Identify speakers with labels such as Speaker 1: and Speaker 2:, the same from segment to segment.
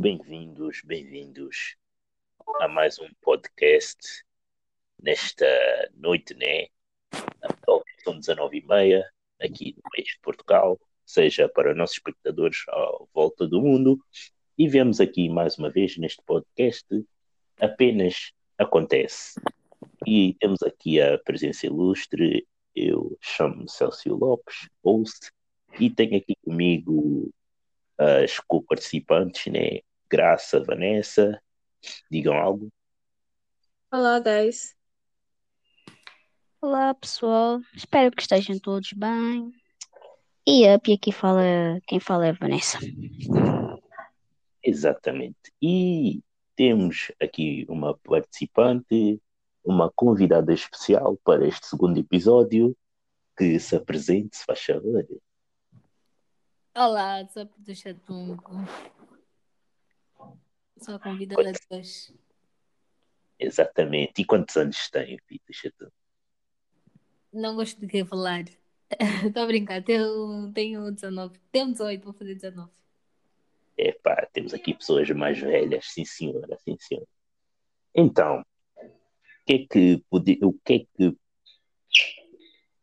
Speaker 1: Bem-vindos, bem-vindos a mais um podcast nesta noite, né? São 19h30 aqui no país de Portugal, seja para nossos espectadores à volta do mundo. E vemos aqui mais uma vez neste podcast apenas acontece. E temos aqui a presença ilustre. Eu chamo-me Celso Lopes, host, e tenho aqui comigo as co-participantes, né? Graça, Vanessa, digam algo.
Speaker 2: Olá, guys.
Speaker 3: Olá, pessoal. Espero que estejam todos bem. E up, e aqui fala, quem fala é a Vanessa.
Speaker 1: Exatamente. E temos aqui uma participante, uma convidada especial para este segundo episódio, que se apresente, se faz favor.
Speaker 2: Olá, sou a Producha Tungo. Sou a convidada de hoje.
Speaker 1: Exatamente. E quantos anos tem, Tungo?
Speaker 2: Não gosto de falar. Estou a brincar, tenho, tenho 19. Tenho 18, vou fazer 19.
Speaker 1: Epá, temos aqui pessoas mais velhas, sim senhora, sim senhora. Então, o que é que pode, o que é que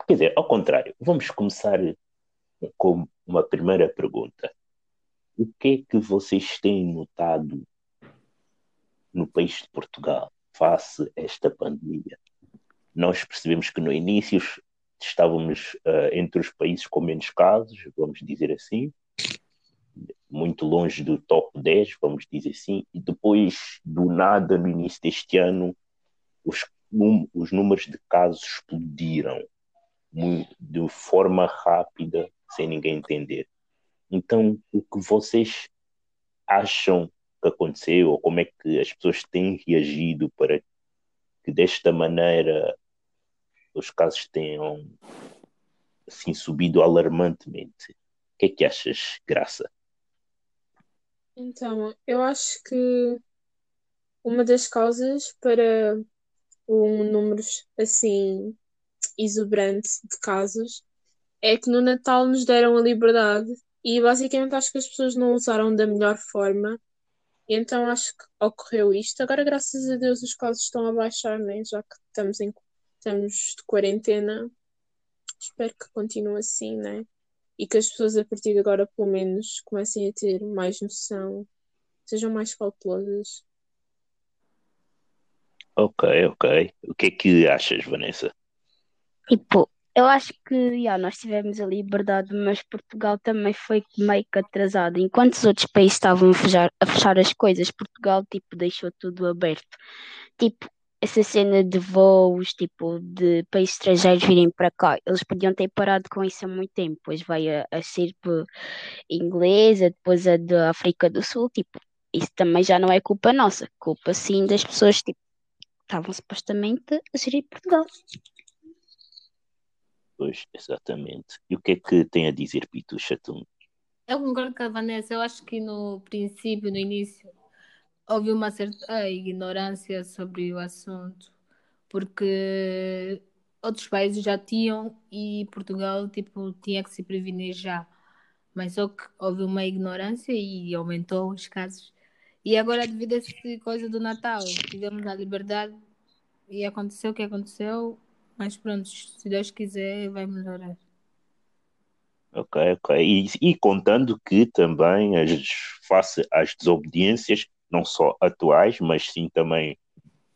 Speaker 1: quer dizer, ao contrário, vamos começar com uma primeira pergunta. O que é que vocês têm notado no país de Portugal face a esta pandemia? Nós percebemos que no início estávamos uh, entre os países com menos casos, vamos dizer assim, muito longe do top 10, vamos dizer assim, e depois, do nada, no início deste ano, os, um, os números de casos explodiram de forma rápida, sem ninguém entender. Então, o que vocês acham que aconteceu, ou como é que as pessoas têm reagido para que desta maneira os casos tenham assim subido alarmantemente? O que é que achas, Graça?
Speaker 4: Então, eu acho que uma das causas para um número assim exuberante de casos é que no Natal nos deram a liberdade e basicamente acho que as pessoas não usaram da melhor forma. Então acho que ocorreu isto. Agora, graças a Deus, os casos estão a baixar, né? já que estamos, em, estamos de quarentena. Espero que continue assim, né? E que as pessoas a partir de agora, pelo menos, comecem a ter mais noção, sejam mais cautelosas.
Speaker 1: Ok, ok. O que é que achas, Vanessa?
Speaker 3: Tipo, eu acho que já, nós tivemos a liberdade, mas Portugal também foi meio que atrasado. Enquanto os outros países estavam a fechar, a fechar as coisas, Portugal tipo, deixou tudo aberto. Tipo, essa cena de voos, tipo, de países estrangeiros virem para cá, eles podiam ter parado com isso há muito tempo. Depois vai a, a inglesa, depois a da África do Sul, tipo, isso também já não é culpa nossa, culpa sim das pessoas, tipo, estavam supostamente a gerir Portugal.
Speaker 1: Pois, exatamente. E o que é que tem a dizer Pitu Chatum?
Speaker 2: Eu concordo com a Vanessa. Eu acho que no princípio, no início, houve uma certa ignorância sobre o assunto, porque outros países já tinham e Portugal tipo tinha que se prevenir já. Mas só que houve uma ignorância e aumentou os casos. E agora, devido a essa coisa do Natal, tivemos a liberdade e aconteceu o que aconteceu, mas pronto, se Deus quiser, vai melhorar.
Speaker 1: Ok, ok. E, e contando que também, as, face às desobediências, não só atuais, mas sim também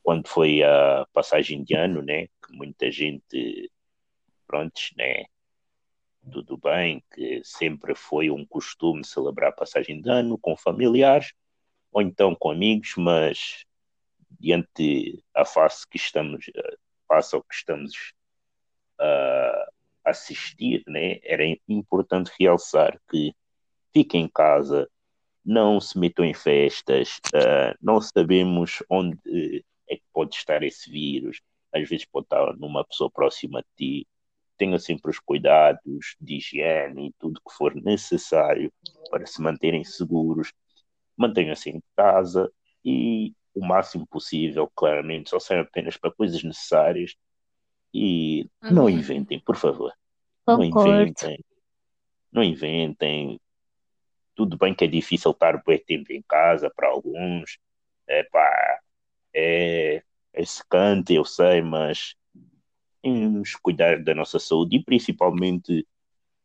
Speaker 1: quando foi a passagem de ano, né? Que muita gente, pronto, né? Tudo bem, que sempre foi um costume celebrar a passagem de ano com familiares ou então com amigos, mas diante a face que estamos, face ao que estamos a assistir, né? Era importante realçar que fiquem em casa, não se metam em festas, uh, não sabemos onde é que pode estar esse vírus, às vezes pode estar numa pessoa próxima de ti. Tenha sempre os cuidados de higiene e tudo que for necessário para se manterem seguros. Mantenham-se em casa e o máximo possível, claramente, só saiam apenas para coisas necessárias e não inventem, por favor. Não
Speaker 3: Concordo.
Speaker 1: inventem. Não inventem tudo bem que é difícil estar bem tempo em casa para alguns, é pá, é, é secante, eu sei, mas temos cuidar da nossa saúde e principalmente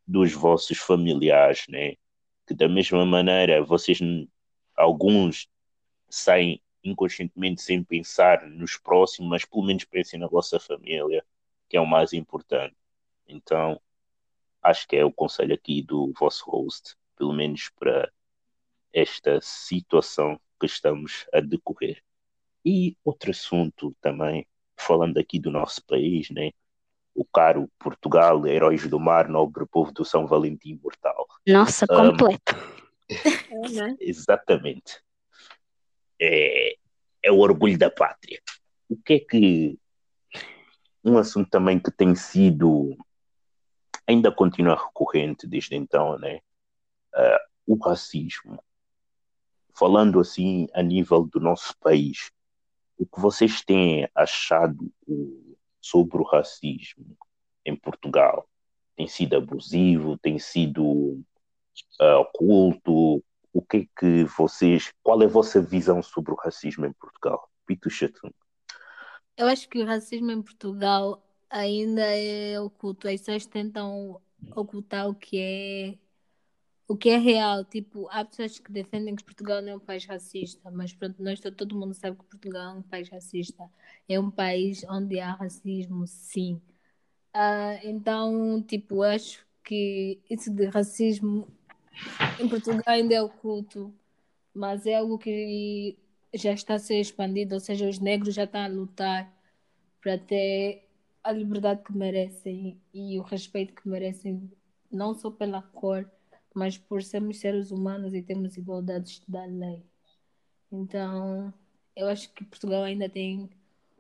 Speaker 1: dos vossos familiares, né? Que da mesma maneira vocês, alguns saem inconscientemente sem pensar nos próximos, mas pelo menos pensem na vossa família, que é o mais importante. Então, acho que é o conselho aqui do vosso host, pelo menos para esta situação que estamos a decorrer. E outro assunto também, falando aqui do nosso país, né? o caro Portugal, heróis do mar, nobre povo do São Valentim imortal.
Speaker 3: Nossa, completo.
Speaker 4: É, né?
Speaker 1: Exatamente. É, é o orgulho da pátria. O que é que. Um assunto também que tem sido. ainda continua recorrente desde então, né? Uh, o racismo. Falando assim a nível do nosso país, o que vocês têm achado sobre o racismo em Portugal? Tem sido abusivo? Tem sido uh, oculto? O que é que vocês. Qual é a vossa visão sobre o racismo em Portugal? Pito Chatum.
Speaker 2: Eu acho que o racismo em Portugal ainda é oculto. As pessoas tentam ocultar o que é o que é real. Tipo, há pessoas que defendem que Portugal não é um país racista, mas pronto, nós, todo mundo sabe que Portugal é um país racista. É um país onde há racismo, sim. Uh, então, tipo, acho que isso de racismo em Portugal ainda é oculto, mas é algo que já está a ser expandido, ou seja, os negros já estão a lutar para ter a liberdade que merecem e o respeito que merecem, não só pela cor, mas por sermos seres humanos e temos igualdade da lei. Então, eu acho que Portugal ainda tem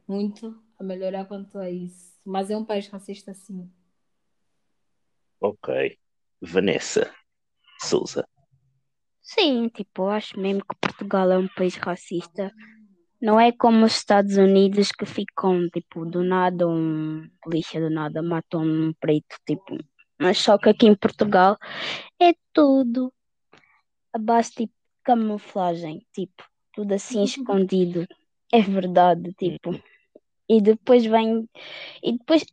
Speaker 2: muito a melhorar quanto a isso. Mas é um país racista, sim.
Speaker 1: Ok. Vanessa Souza.
Speaker 3: Sim, tipo, eu acho mesmo que Portugal é um país racista. Não é como os Estados Unidos que ficam, tipo, do nada um polícia do nada matou um preto, tipo, mas só que aqui em Portugal é tudo a base tipo camuflagem, tipo, tudo assim escondido. É verdade, tipo. E depois vem. E depois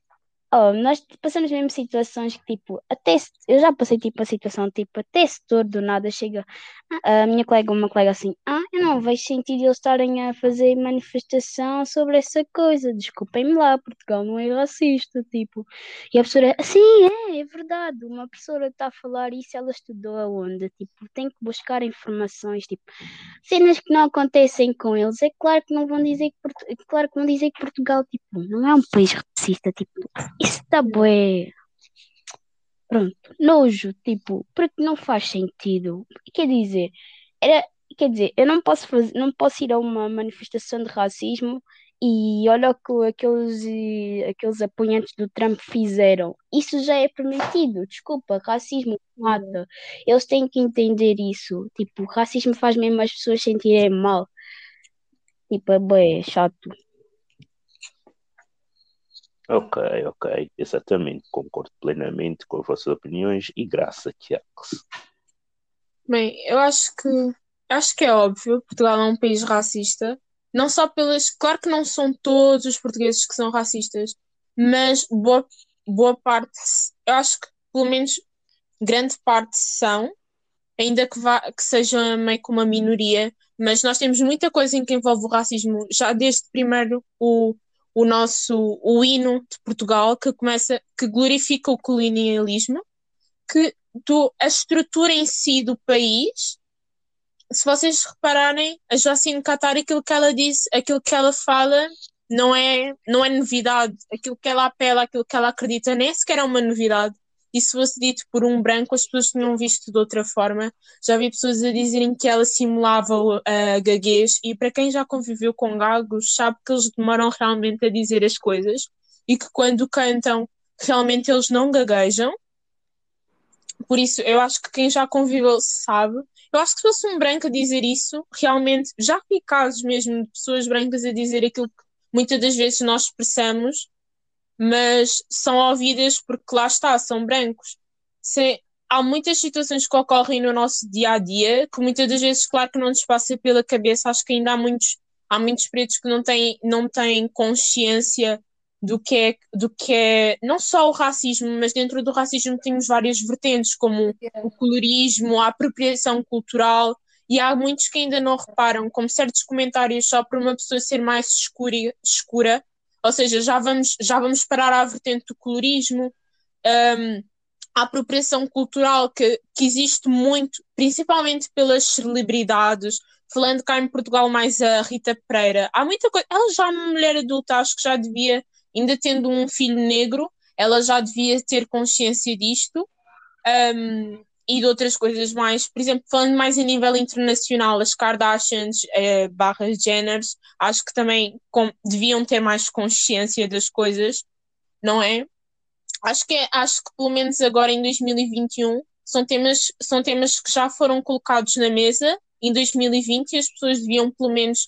Speaker 3: Oh, nós passamos mesmo situações que, tipo, até se, eu já passei, tipo, a situação, tipo, até setor do nada chega a minha colega, uma colega assim, ah, eu não vejo sentido eles estarem a fazer manifestação sobre essa coisa, desculpem-me lá, Portugal não é racista, tipo, e a professora, sim, é, é verdade, uma professora está a falar isso, ela estudou aonde, tipo, tem que buscar informações, tipo, cenas que não acontecem com eles, é claro que não vão dizer que, Portu... é claro que vão dizer que Portugal, tipo, não é um país racista, tipo, isso está bué. Pronto, nojo, tipo, porque não faz sentido. Quer dizer, era, quer dizer, eu não posso fazer, não posso ir a uma manifestação de racismo e olha o que aqueles, aqueles apoiantes do Trump fizeram. Isso já é permitido. Desculpa, racismo mata. Eles têm que entender isso. Tipo, racismo faz mesmo as pessoas sentirem mal. Tipo, é bem chato.
Speaker 1: Ok, ok, exatamente, concordo plenamente com as vossas opiniões e graça, Tiago.
Speaker 4: Bem, eu acho que acho que é óbvio, Portugal é um país racista, não só pelas, claro que não são todos os portugueses que são racistas, mas boa, boa parte, eu acho que pelo menos grande parte são, ainda que, vá, que seja meio que uma minoria, mas nós temos muita coisa em que envolve o racismo, já desde primeiro o o nosso o hino de Portugal que começa que glorifica o colonialismo que do, a estrutura em si do país se vocês repararem a Jacine Catar aquilo que ela diz aquilo que ela fala não é não é novidade. Aquilo que ela apela aquilo que ela acredita nem sequer é uma novidade e se fosse dito por um branco, as pessoas tinham visto de outra forma. Já vi pessoas a dizerem que ela simulava a uh, gaguez, e para quem já conviveu com gagos, sabe que eles demoram realmente a dizer as coisas e que quando cantam, realmente eles não gaguejam. Por isso, eu acho que quem já conviveu sabe. Eu acho que se fosse um branco a dizer isso, realmente, já vi casos mesmo de pessoas brancas a dizer aquilo que muitas das vezes nós expressamos mas são ouvidas porque lá está, são brancos. Há muitas situações que ocorrem no nosso dia a dia que muitas das vezes, claro que não nos passa pela cabeça. Acho que ainda há muitos, há muitos pretos que não têm, não têm consciência do que é, do que é não só o racismo, mas dentro do racismo temos várias vertentes, como o colorismo, a apropriação cultural, e há muitos que ainda não reparam, como certos comentários só por uma pessoa ser mais escura, escura ou seja, já vamos, já vamos parar à vertente do colorismo, um, a apropriação cultural que, que existe muito, principalmente pelas celebridades, falando cá em Portugal mais a Rita Pereira, há muita coisa, ela já é uma mulher adulta, acho que já devia, ainda tendo um filho negro, ela já devia ter consciência disto, um, e de outras coisas mais, por exemplo, falando mais a nível internacional, as Kardashians eh, barras Jenners, acho que também com, deviam ter mais consciência das coisas, não é? Acho que, é, acho que pelo menos agora em 2021 são temas, são temas que já foram colocados na mesa em 2020 e as pessoas deviam pelo menos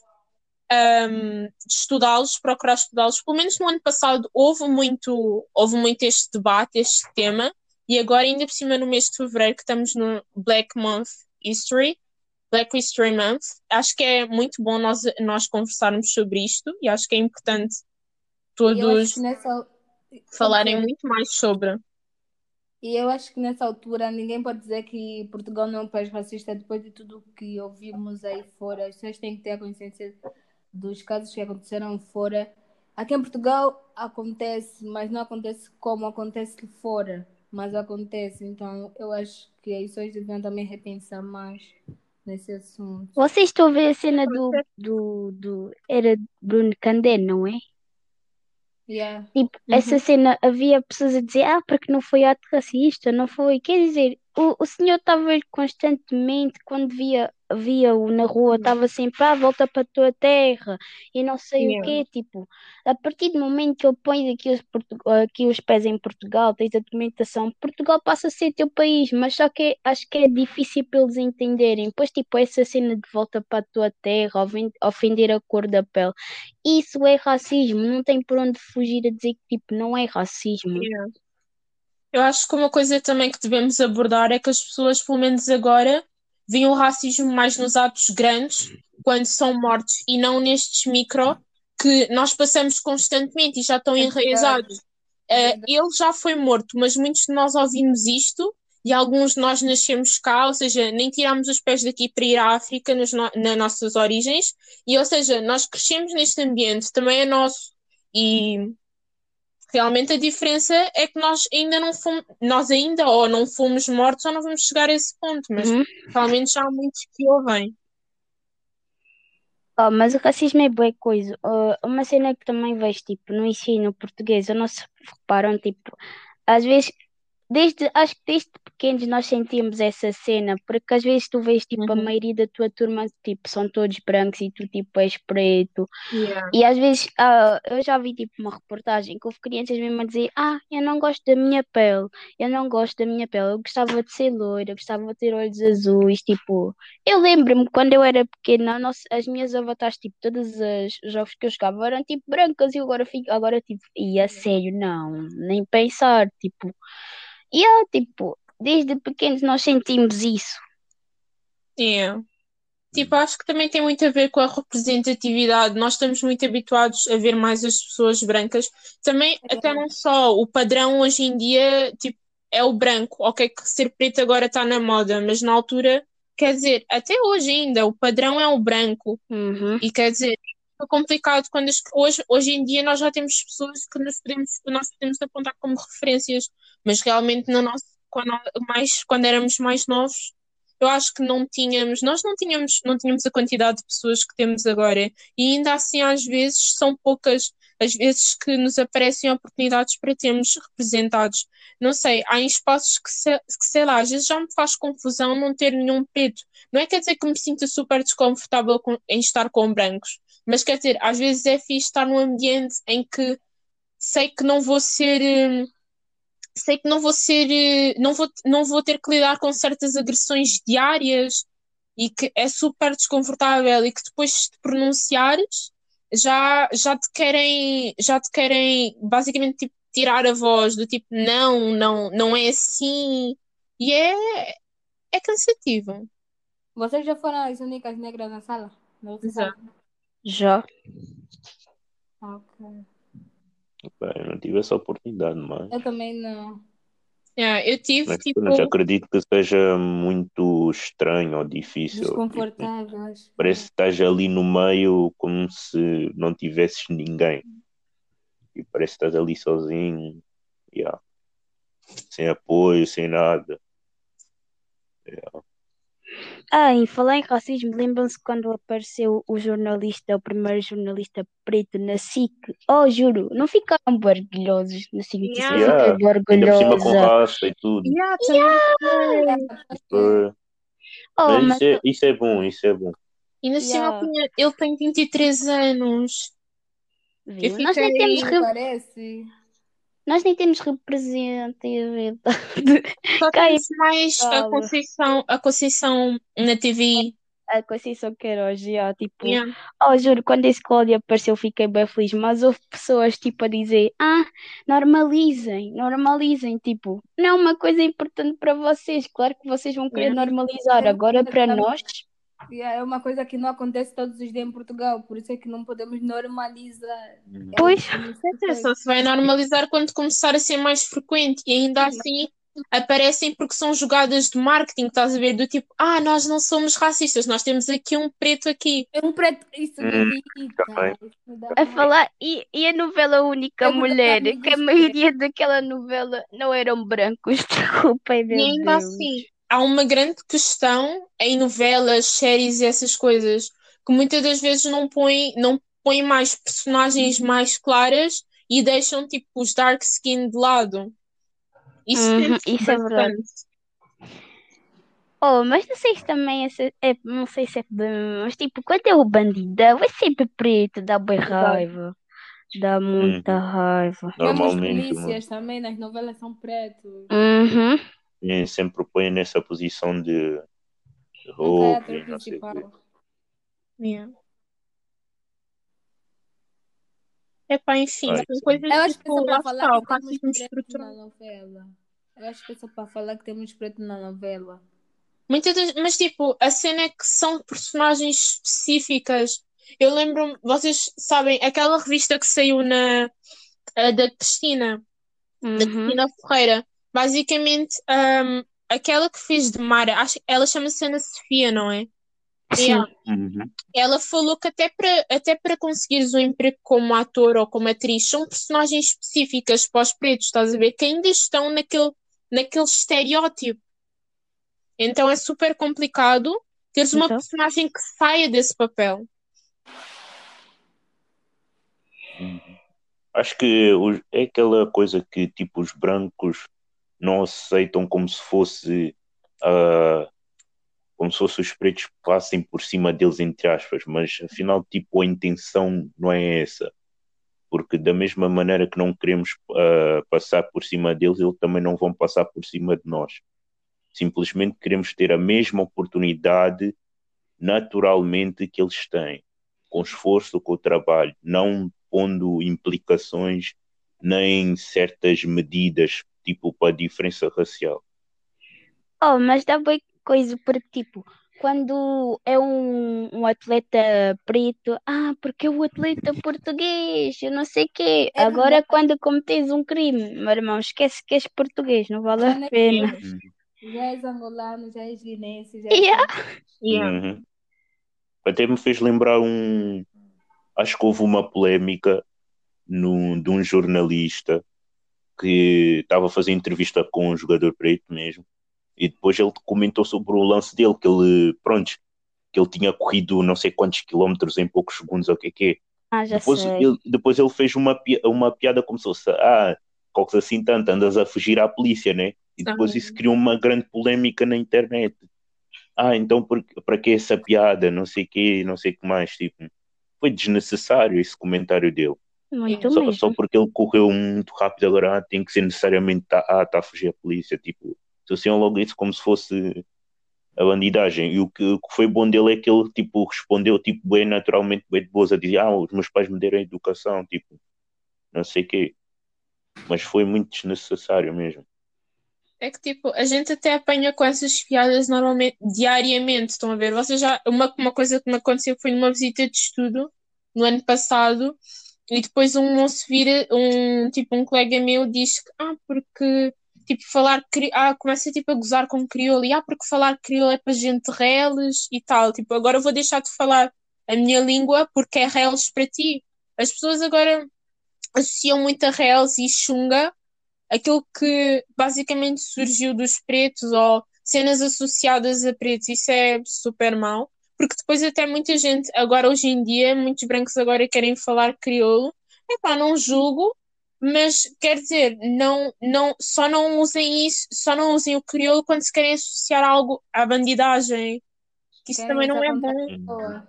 Speaker 4: um, estudá-los, procurar estudá-los. Pelo menos no ano passado houve muito, houve muito este debate, este tema, e agora, ainda por cima, no mês de fevereiro, que estamos no Black Month History, Black History Month, acho que é muito bom nós, nós conversarmos sobre isto e acho que é importante todos nessa... falarem okay. muito mais sobre.
Speaker 2: E eu acho que nessa altura ninguém pode dizer que Portugal não é um país racista depois de tudo que ouvimos aí fora. As pessoas têm que ter a consciência dos casos que aconteceram fora. Aqui em Portugal acontece, mas não acontece como acontece fora mas acontece. Então, eu acho que as pessoas deviam também repensar mais nesse assunto.
Speaker 3: Vocês estão a ver a cena do, do, do era Bruno Candé, não é?
Speaker 2: Yeah.
Speaker 3: Tipo, uhum. essa cena havia pessoas a dizer, ah, porque não foi ato racista, não foi. Quer dizer, o, o senhor estava constantemente, quando via via-o na rua, estava sempre, ah, volta para a tua terra e não sei yeah. o quê, tipo, a partir do momento que ele põe aqui os, aqui os pés em Portugal, tens a documentação, Portugal passa a ser teu país, mas só que acho que é difícil para eles entenderem, pois tipo, essa cena de volta para a tua terra, ofender a cor da pele, isso é racismo, não tem por onde fugir a dizer que tipo, não é racismo.
Speaker 4: Yeah. Eu acho que uma coisa também que devemos abordar é que as pessoas, pelo menos agora, veem o racismo mais nos atos grandes, quando são mortos, e não nestes micro que nós passamos constantemente e já estão é enraizados. Uh, ele já foi morto, mas muitos de nós ouvimos isto e alguns de nós nascemos cá, ou seja, nem tiramos os pés daqui para ir à África nos no, nas nossas origens, e ou seja, nós crescemos neste ambiente, também é nosso, e Realmente a diferença é que nós ainda não fomos, nós ainda ou não fomos mortos ou não vamos chegar a esse ponto, mas uhum. realmente já há muitos que ouvem.
Speaker 3: Oh, mas o racismo é boa coisa. Uh, uma cena que também vejo, tipo, no ensino português, eu não se reparam, tipo, às vezes desde, acho que desde pequenos nós sentimos essa cena, porque às vezes tu vês tipo a uhum. maioria da tua turma tipo são todos brancos e tu tipo és preto.
Speaker 4: Yeah.
Speaker 3: E às vezes ah, eu já vi tipo uma reportagem que houve crianças mesmo a dizer: "Ah, eu não gosto da minha pele. Eu não gosto da minha pele. Eu gostava de ser loira, eu gostava de ter olhos azuis", tipo. Eu lembro-me quando eu era pequena, nossa, as minhas avatares tipo todas as jogos que eu jogava eram tipo brancas e agora fico agora tipo, e a sério, não, nem pensar, tipo e yeah, tipo, desde pequenos nós sentimos isso.
Speaker 4: Yeah. Tipo, acho que também tem muito a ver com a representatividade. Nós estamos muito habituados a ver mais as pessoas brancas. Também, é. até não só, o padrão hoje em dia, tipo, é o branco. Ok, que ser preto agora está na moda, mas na altura, quer dizer, até hoje ainda, o padrão é o branco.
Speaker 3: Uhum.
Speaker 4: E quer dizer, é complicado quando as, hoje, hoje em dia nós já temos pessoas que nos podemos, nós podemos apontar como referências mas realmente na nossa, quando, mais, quando éramos mais novos, eu acho que não tínhamos, nós não tínhamos, não tínhamos a quantidade de pessoas que temos agora, e ainda assim às vezes são poucas as vezes que nos aparecem oportunidades para termos representados. Não sei, há espaços que, se, que, sei lá, às vezes já me faz confusão não ter nenhum preto. Não é quer dizer que me sinta super desconfortável com, em estar com brancos, mas quer dizer, às vezes é fixe estar num ambiente em que sei que não vou ser. Hum, sei que não vou ser, eh, não vou, não vou ter que lidar com certas agressões diárias e que é super desconfortável e que depois de pronunciares já, já te querem, já te querem basicamente tipo, tirar a voz do tipo não, não, não é assim. E é, é cansativo.
Speaker 2: Vocês já foram as únicas negras na sala? Na outra
Speaker 4: Já.
Speaker 2: sala?
Speaker 3: Já.
Speaker 2: Ok.
Speaker 1: Pá, Eu não tive essa oportunidade, mas,
Speaker 2: Eu também não.
Speaker 4: Yeah, eu tive,
Speaker 1: mas
Speaker 4: tipo,
Speaker 1: pronto, acredito que seja muito estranho ou difícil. Tipo,
Speaker 2: Desconfortáveis.
Speaker 1: parece que estás ali no meio como se não tivesses ninguém. E parece que estás ali sozinho, yeah. sem apoio, sem nada.
Speaker 3: Ah, em falar em racismo, lembram-se quando apareceu o jornalista, o primeiro jornalista preto na SIC? Oh, juro, não ficaram orgulhosos na SIC? Tipo,
Speaker 4: Yeah.
Speaker 1: Yeah. Ainda por cima com raça e tudo.
Speaker 4: yeah, foi.
Speaker 1: Foi-
Speaker 3: Oh,
Speaker 1: Mas
Speaker 3: mas
Speaker 1: isso é, isso é bom, isso é bom.
Speaker 4: E cima
Speaker 3: Yeah.
Speaker 4: ele tem 23 anos.
Speaker 3: viu?
Speaker 4: eu
Speaker 3: Nós nem temos,
Speaker 2: parece.
Speaker 3: Nós nem temos representatividade.
Speaker 4: Só temos mais a. Conceição, a Conceição na TV.
Speaker 3: A Conceição Queiroz, já, tipo,
Speaker 4: Yeah.
Speaker 3: Oh, juro, quando esse Cláudio apareceu, fiquei bem feliz. Mas houve pessoas, tipo, a dizer: Ah, normalizem, normalizem. Tipo, não é uma coisa importante para vocês. Claro que vocês vão querer
Speaker 4: Yeah.
Speaker 3: normalizar. Agora, para nós,
Speaker 2: Yeah, É uma coisa que não acontece todos os dias em Portugal, por isso é que não podemos normalizar. É
Speaker 3: Pois.
Speaker 2: faz.
Speaker 4: Só se vai normalizar quando começar a ser mais frequente. E ainda assim aparecem porque são jogadas de marketing, estás a ver? Do tipo, ah, nós não somos racistas, nós temos aqui um preto aqui.
Speaker 2: É um preto, isso
Speaker 1: Hum,
Speaker 2: dá
Speaker 3: a falar. E, e a novela Única
Speaker 2: Eu dar
Speaker 3: Mulher, que a maioria daquela novela não eram brancos. Desculpem, meu
Speaker 4: E ainda
Speaker 3: Deus.
Speaker 4: assim, há uma grande questão em novelas, séries e essas coisas, que muitas das vezes não põem, não põem mais personagens mais claras e deixam tipo os dark skin de lado. Isso,
Speaker 3: Uhum,
Speaker 4: sente-se
Speaker 3: isso é verdade. Oh, mas não sei se também é, se- é- não sei se é mas tipo, quando é o bandidão, é sempre preto, dá bem raiva. Dá muita raiva.
Speaker 2: Mesmo os
Speaker 1: Normalmente, mano.
Speaker 2: polícias também nas novelas são pretos.
Speaker 3: Uhum.
Speaker 1: Sempre põe nessa posição de
Speaker 2: é ator
Speaker 1: e não sei o quê.
Speaker 4: Yeah. Epá, enfim,
Speaker 1: Ai,
Speaker 4: são coisas
Speaker 2: Eu acho que é
Speaker 4: tipo, lá está,
Speaker 2: falar que temos preto na novela. Eu acho que é só para falar que temos preto na novela.
Speaker 4: Muitas das- mas tipo, a cena é que são personagens específicas. Eu lembro-me, vocês sabem, aquela revista que saiu na da Cristina, da
Speaker 3: Uhum.
Speaker 4: Cristina Ferreira, basicamente, ahm, aquela que fez de Mara, acho, ela chama-se Ana Sofia, não é?
Speaker 3: Sim.
Speaker 4: Yeah.
Speaker 1: Uhum.
Speaker 4: Ela falou que até para até para conseguires um emprego como ator ou como atriz, são personagens específicas para os pretos, estás a ver? Que ainda estão naquele, naquele estereótipo. Então é super complicado teres uma
Speaker 3: Então.
Speaker 4: personagem que saia desse papel.
Speaker 1: Acho que é aquela coisa que tipo os brancos não aceitam como se fosse ah, como se fosse os pretos passem por cima deles entre aspas, mas afinal tipo a intenção não é essa, porque da mesma maneira que não queremos ah, passar por cima deles, eles também não vão passar por cima de nós. Simplesmente queremos ter a mesma oportunidade naturalmente que eles têm, com esforço, com o trabalho, não pondo implicações nem certas medidas, tipo para a diferença racial.
Speaker 3: Oh, mas dá bem coisa, porque tipo, quando é um, um atleta preto, ah, porque é o atleta português, eu não sei quê.
Speaker 2: É
Speaker 3: Agora, quando cometes um crime, meu irmão, esquece que és português, não vale a pena.
Speaker 2: és. Já és angolano, já és guinense, já
Speaker 3: Yeah.
Speaker 2: és...
Speaker 1: Uhum. Até me fez lembrar um. Acho que houve uma polémica no, de um jornalista que estava a fazer entrevista com um jogador preto mesmo, e depois ele comentou sobre o lance dele, que ele, pronto, que ele tinha corrido não sei quantos quilómetros em poucos segundos, ou o que é que é.
Speaker 3: Ah, já
Speaker 1: Depois
Speaker 3: sei.
Speaker 1: ele, depois ele fez uma, uma piada como se fosse, ah, coisa assim tanto, andas a fugir à polícia, né? E depois
Speaker 4: Ah.
Speaker 1: isso criou uma grande polémica na internet. Ah, então para que essa piada? Não sei o quê, não sei o que mais. Tipo, foi desnecessário esse comentário dele.
Speaker 3: Muito
Speaker 1: Só,
Speaker 3: mesmo.
Speaker 1: só porque ele correu muito rápido agora ah, tem que ser necessariamente tá, ah, tá a fugir à polícia. Tipo, associam logo isso como se fosse a bandidagem. E o que, o que foi bom dele é que ele tipo, respondeu tipo, bem naturalmente, bem de boas, a dizer, ah, os meus pais me deram educação, tipo, não sei o quê. Mas foi muito desnecessário mesmo.
Speaker 4: É que tipo, a gente até apanha com essas piadas normalmente, diariamente, estão a ver? Vocês já, uma, uma coisa que me aconteceu foi numa visita de estudo no ano passado, e depois um moço vira, um tipo, um colega meu diz que, ah, porque tipo, falar, ah, começa tipo a gozar com crioulo, e ah, porque falar crioulo é para gente reles e tal, tipo, agora eu vou deixar de falar a minha língua porque é reles para ti. As pessoas agora associam muito a reles e chunga aquilo que basicamente surgiu dos pretos ou cenas associadas a pretos, isso é super mau, porque depois até muita gente, agora hoje em dia, muitos brancos agora querem falar crioulo, epá, não julgo, mas quer dizer, não, não, só não usem isso, só não usem o crioulo quando se querem associar algo à bandidagem, que isso
Speaker 2: Querem
Speaker 4: também não é bom.
Speaker 2: pessoa.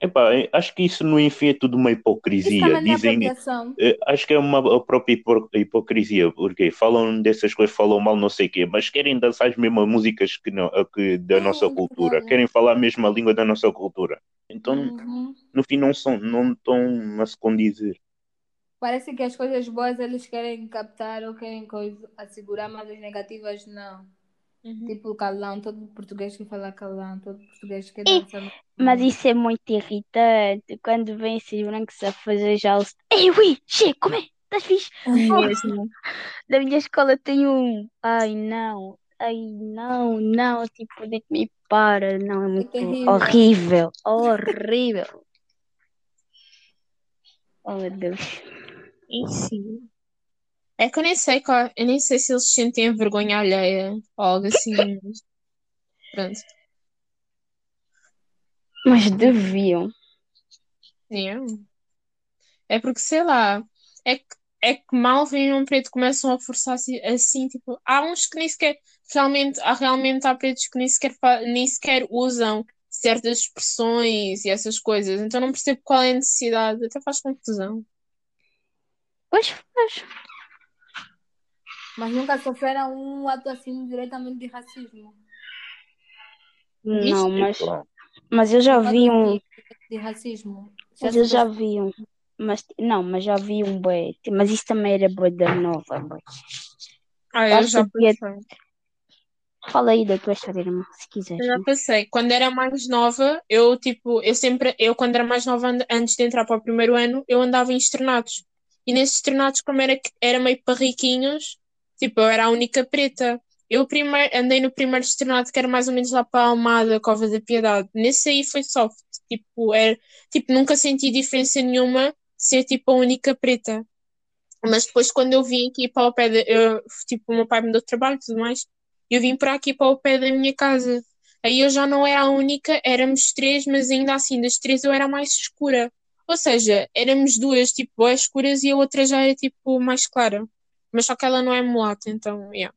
Speaker 1: Epá, eh, acho que isso no enfim é tudo uma hipocrisia.
Speaker 2: é
Speaker 1: Dizem, eh, acho que é uma própria hipo- hipocrisia, porque falam dessas coisas, falam mal, não sei o quê, mas querem dançar as mesmas músicas que, não, a que da
Speaker 2: É,
Speaker 1: nossa
Speaker 2: é
Speaker 1: cultura,
Speaker 2: verdade.
Speaker 1: querem falar a mesma língua da nossa cultura. Então,
Speaker 2: Uhum.
Speaker 1: no fim, não são, não estão a se condizer.
Speaker 2: Parece que as coisas boas eles querem captar ou querem coisa, assegurar, mas as negativas não.
Speaker 4: Uhum.
Speaker 2: Tipo calão, todo português que fala calão, todo português que
Speaker 3: E-
Speaker 2: dança. no-
Speaker 3: Mas isso é muito irritante quando vêm esses brancos a fazer já o. Ei, ui, che, como é? Estás fixe?
Speaker 4: Mesmo.
Speaker 3: Da minha escola tem um. Ai, não. Ai, não, não. Tipo, nem me para. Não, é muito
Speaker 2: terrível.
Speaker 3: horrível. Horrível. Oh, meu Deus.
Speaker 4: Enfim. É que eu nem sei qual, eu nem sei se eles sentem vergonha alheia ou algo assim. mas Pronto.
Speaker 3: Mas deviam.
Speaker 4: Yeah. É porque, sei lá, é que, é que mal vem um preto começam a forçar assim, tipo, há uns que nem sequer, realmente, há realmente há pretos que nem sequer, nem sequer usam certas expressões e essas coisas, então não percebo qual é a necessidade, até faz confusão.
Speaker 3: Pois faz.
Speaker 2: Mas nunca sofreram um ato assim diretamente de racismo.
Speaker 3: Não, mas, mas eu já vi um.
Speaker 2: de, racismo.
Speaker 3: Mas eu já vi um. Mas, não, mas já vi um bué. Mas isso também era bué da nova, bué.
Speaker 4: Ah, eu
Speaker 3: Acho
Speaker 4: já
Speaker 3: que
Speaker 4: passei.
Speaker 3: Fala aí da tua história, irmã, se quiseres.
Speaker 4: Eu já passei. Quando era mais nova, eu tipo, eu sempre, eu quando era mais nova, and- antes de entrar para o primeiro ano, eu andava em externatos. E nesses externatos, como era, que- era meio parriquinhos, tipo, eu era a única preta. Eu primeiro, andei no primeiro externato, que era mais ou menos lá para a Almada, Cova da Piedade. Nesse aí foi soft. Tipo, era, tipo, nunca senti diferença nenhuma ser tipo a única preta. Mas depois, quando eu vim aqui para o pé de, eu, tipo, o meu pai me deu trabalho e tudo mais, eu vim para aqui para o pé da minha casa. Aí eu já não era a única, éramos três, mas ainda assim, das três eu era mais escura. Ou seja, éramos duas, tipo, escuras e a outra já era, tipo, mais clara. Mas só que ela não é mulata, então, yeah.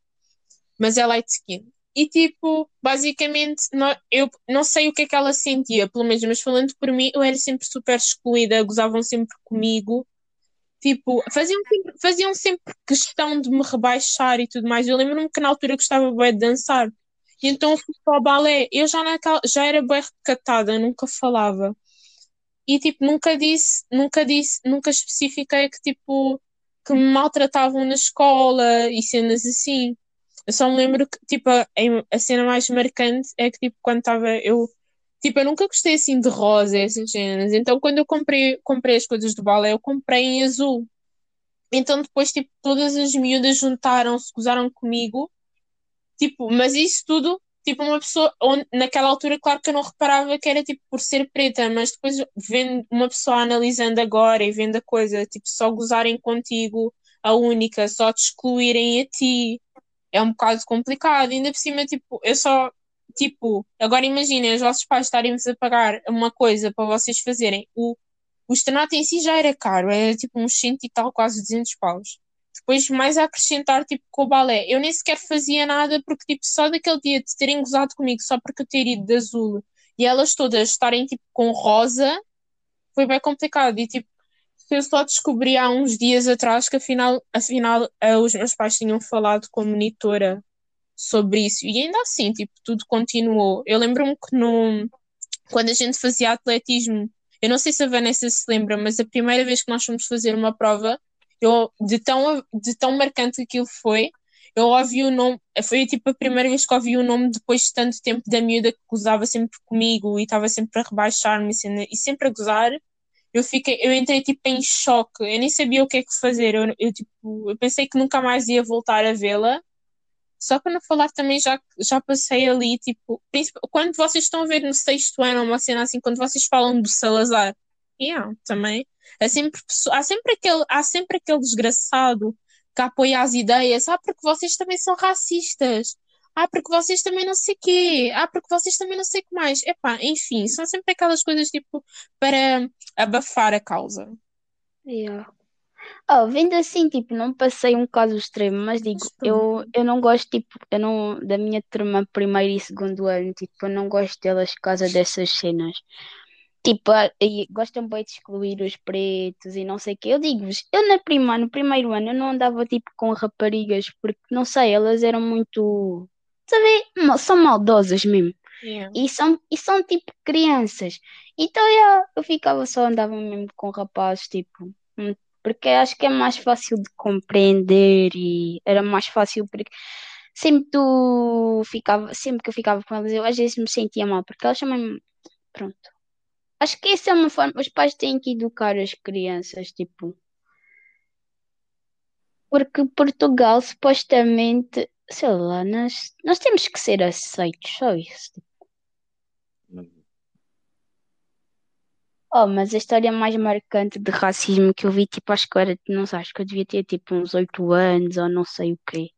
Speaker 4: Mas é light skin. E, tipo, basicamente, nó- eu não sei o que é que ela sentia, pelo menos, mas falando por mim, eu era sempre super excluída, gozavam sempre comigo. Tipo, faziam sempre, faziam sempre questão de me rebaixar e tudo mais. Eu lembro-me que na altura gostava bem de dançar. E então fui para o balé. Eu já, naquela, já era bem recatada, nunca falava. E tipo, nunca disse, nunca disse, nunca especifiquei que tipo, que me maltratavam na escola e cenas assim. Eu só me lembro que, tipo, a, a cena mais marcante é que, tipo, quando estava eu, tipo, eu nunca gostei assim de rosa, essas cenas. Então, quando eu comprei, comprei as coisas do balé, eu comprei em azul. Então, depois, tipo, todas as miúdas juntaram-se, gozaram comigo. Tipo, mas isso tudo, tipo, uma pessoa, onde, naquela altura, claro que eu não reparava que era, tipo, por ser preta, mas depois, vendo uma pessoa analisando agora e vendo a coisa, tipo, só gozarem contigo, a única, só te excluírem a ti, é um bocado complicado. Ainda por cima, tipo, eu só, tipo, agora imaginem os vossos pais estarem-vos a pagar uma coisa para vocês fazerem. O, o em si já era caro, era tipo uns 100 e tal, quase 200 paus. Depois, mais a acrescentar, tipo, com o balé. Eu nem sequer fazia nada, porque, tipo, só daquele dia de terem gozado comigo, só porque eu ter ido de azul e elas todas estarem, tipo, com rosa, foi bem complicado. E, tipo, eu só descobri há uns dias atrás que, afinal, afinal eh, os meus pais tinham falado com a monitora sobre isso. E ainda assim, tipo, tudo continuou. Eu lembro-me que no, quando a gente fazia atletismo, eu não sei se a Vanessa se lembra, mas a primeira vez que nós fomos fazer uma prova, eu, de tão, de tão marcante que aquilo foi, eu ouvi o nome, foi tipo a primeira vez que ouvi o nome depois de tanto tempo da miúda que gozava sempre comigo e estava sempre a rebaixar-me e sempre a gozar. Eu fiquei, eu entrei tipo em choque, eu nem sabia o que é que fazer. Eu, eu tipo, eu pensei que nunca mais ia voltar a vê-la. Só para não falar também, já, já passei ali, tipo, quando vocês estão a ver no sexto ano, uma cena assim, quando vocês falam do Salazar, yeah, também. Há sempre, há, sempre aquele, há sempre aquele desgraçado que apoia as ideias. Ah, porque vocês também são racistas. Ah, porque vocês também não sei quê. Ah, porque vocês também não sei o que mais. Epá, enfim, são sempre aquelas coisas tipo para abafar a causa.
Speaker 3: Yeah. Oh, vendo assim, tipo, não passei um caso extremo, mas digo, eu, eu não gosto, tipo, eu não, da minha turma primeiro e segundo ano, tipo, eu não gosto delas por causa dessas cenas. Tipo, gostam bem de excluir os pretos e não sei o quê. Eu digo-vos, eu na prima, no primeiro ano eu não andava tipo com raparigas porque, não sei, elas eram muito, sabe, são maldosas mesmo.
Speaker 4: Yeah.
Speaker 3: E são, e são tipo crianças. Então yeah, eu ficava só, andava mesmo com rapazes, tipo, hum, porque acho que é mais fácil de compreender e era mais fácil porque sempre tu ficava, sempre que eu ficava com elas, eu às vezes me sentia mal, porque elas chamam pronto. Acho que essa é uma forma, os pais têm que educar as crianças, tipo, porque Portugal supostamente, sei lá, nós, nós temos que ser aceitos, só isso. tipo. Oh, mas a história mais marcante de racismo que eu vi, tipo, acho que eu era, não sei, acho que eu devia ter tipo uns oito anos ou não sei o quê,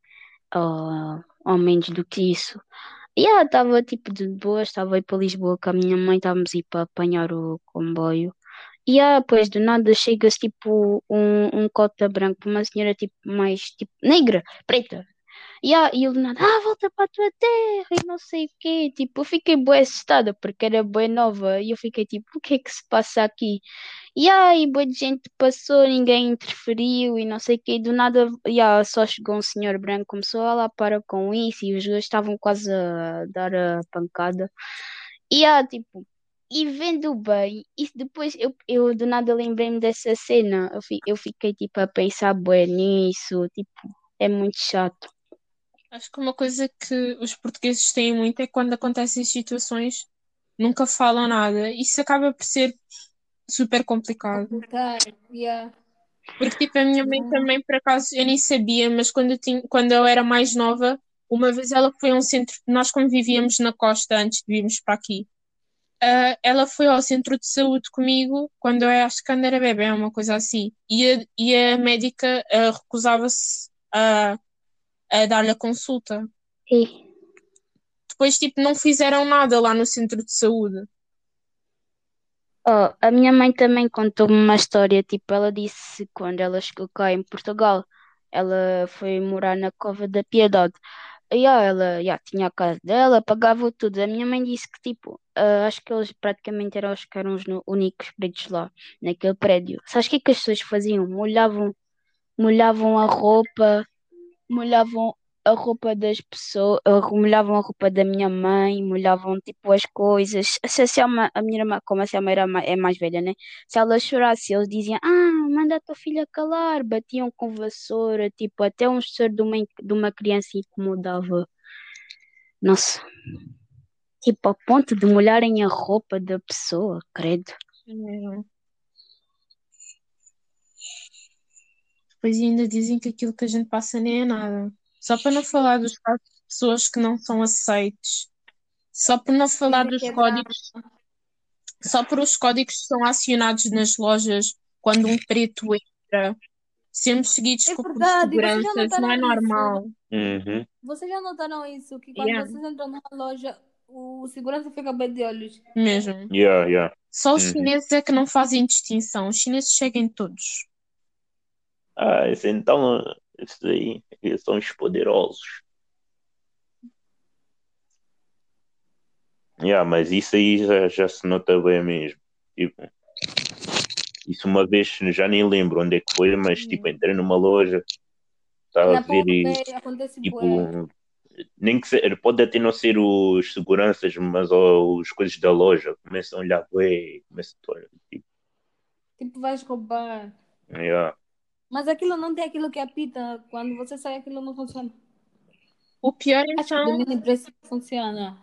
Speaker 3: ou, ou menos do que isso. Yeah, estava tipo de boa, estava a ir para Lisboa com a minha mãe, estávamos a ir para apanhar o comboio. E yeah, depois do nada chega-se tipo um, um cota branco, uma senhora tipo mais tipo negra, preta, Yeah, e ele nada, ah, volta para a tua terra e não sei o quê. Tipo, eu fiquei bem assustada porque era bem nova e eu fiquei tipo, o que é que se passa aqui? E boa de gente passou, ninguém interferiu e não sei o quê. Do nada, yeah, só chegou um senhor branco, começou a lá para com isso e os dois estavam quase a dar a pancada. E yeah, tipo, e vendo bem, e depois eu, eu do nada lembrei-me dessa cena. Eu, fi, eu fiquei tipo a pensar bem nisso, tipo, é muito chato.
Speaker 4: Acho que uma coisa que os portugueses têm muito é quando acontecem situações, nunca falam nada. Isso acaba por ser super complicado.
Speaker 2: Yeah.
Speaker 4: Porque, tipo, a minha mãe também, por acaso, eu nem sabia, mas quando eu, tinha, quando eu era mais nova, uma vez ela foi a um centro, nós como vivíamos na costa antes de virmos para aqui, uh, ela foi ao centro de saúde comigo quando eu acho que ainda era bebê, uma coisa assim. E a, e a médica uh, recusava-se a a dar-lhe a consulta.
Speaker 3: E
Speaker 4: Depois, tipo, não fizeram nada lá no centro de saúde.
Speaker 3: oh, a minha mãe também contou-me uma história, tipo, ela disse quando ela chegou cá em Portugal, ela foi morar na Cova da Piedade. E ah, ela já tinha a casa dela, pagava tudo. A minha mãe disse que, tipo, ah, acho que eles praticamente eram os que eram os no- únicos pretos lá, naquele prédio. Sabes o que é que as pessoas faziam? Molhavam, molhavam a roupa, molhavam a roupa das pessoas, molhavam a roupa da minha mãe, molhavam tipo as coisas. Se a Selma, a minha irmã, como a Selma era, é mais velha, né? Se ela chorasse, eles diziam: Ah, manda a tua filha calar. Batiam com vassoura, tipo, até um choro de uma, de uma criança incomodava. Nossa, tipo, ao ponto de molharem a roupa da pessoa, credo.
Speaker 4: Hum. Depois ainda dizem que aquilo que a gente passa nem é nada. Só para não falar dos casos de pessoas que não são aceites. Só por não falar dos
Speaker 2: é drama.
Speaker 4: códigos. Só por os códigos que são acionados nas lojas quando um preto entra. Sermos seguidos
Speaker 2: É já
Speaker 4: seguranças, não é normal.
Speaker 1: Uhum.
Speaker 2: Vocês já notaram isso? Que quando
Speaker 4: Yeah.
Speaker 2: vocês entram numa loja, o segurança fica bem de olhos.
Speaker 4: Mesmo.
Speaker 1: Yeah, yeah.
Speaker 4: Só os
Speaker 1: Uhum.
Speaker 4: chineses é que não fazem distinção. Os chineses seguem todos.
Speaker 1: Ah, esse, então, esses aí, eles são os poderosos. Yeah, mas isso aí já, já se nota bem mesmo. Tipo, isso uma vez, já nem lembro onde é que foi, mas tipo, entrei numa loja, estava a ver e tipo, nem que ser, pode até não ser os seguranças, mas ó, os coisas da loja começam a olhar, ué, começam a olhar, tipo,
Speaker 2: Tipo, vais roubar.
Speaker 1: yeah.
Speaker 2: Mas aquilo não tem aquilo que apita. Quando você sai, aquilo não funciona.
Speaker 4: O pior
Speaker 2: Acho que
Speaker 4: então,
Speaker 2: domínio preço funciona.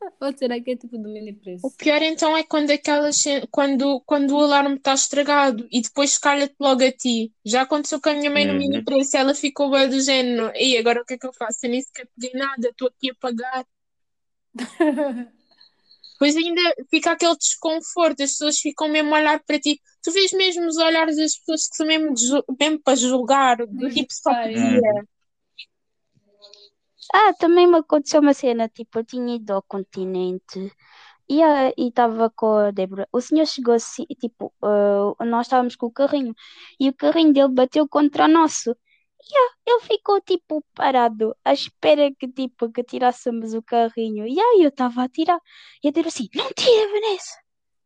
Speaker 2: Ou será que é tipo domínio
Speaker 4: o
Speaker 2: preço?
Speaker 4: pior então é quando aquelas quando, quando o alarme está estragado e depois calha-te logo a ti. Já aconteceu com a minha mãe no mini
Speaker 1: Uhum.
Speaker 4: preço, ela ficou bem do género. E agora o que é que eu faço? Eu nem sequer pedi nada, estou aqui a pagar. Pois ainda fica aquele desconforto, as pessoas ficam mesmo a olhar para ti. Tu vês mesmo os olhares das pessoas que são mesmo, mesmo para julgar, do tipo só podia.
Speaker 1: Uhum.
Speaker 3: Ah, também me aconteceu uma cena, tipo, eu tinha ido ao continente e a- e estava com a Débora. O senhor chegou assim, tipo, ah, nós estávamos com o carrinho e o carrinho dele bateu contra o nosso. E ah, ele ficou, tipo, parado, à espera que, tipo, que tirássemos o carrinho. E aí eu estava a tirar. E a Débora assim, não tira, Vanessa,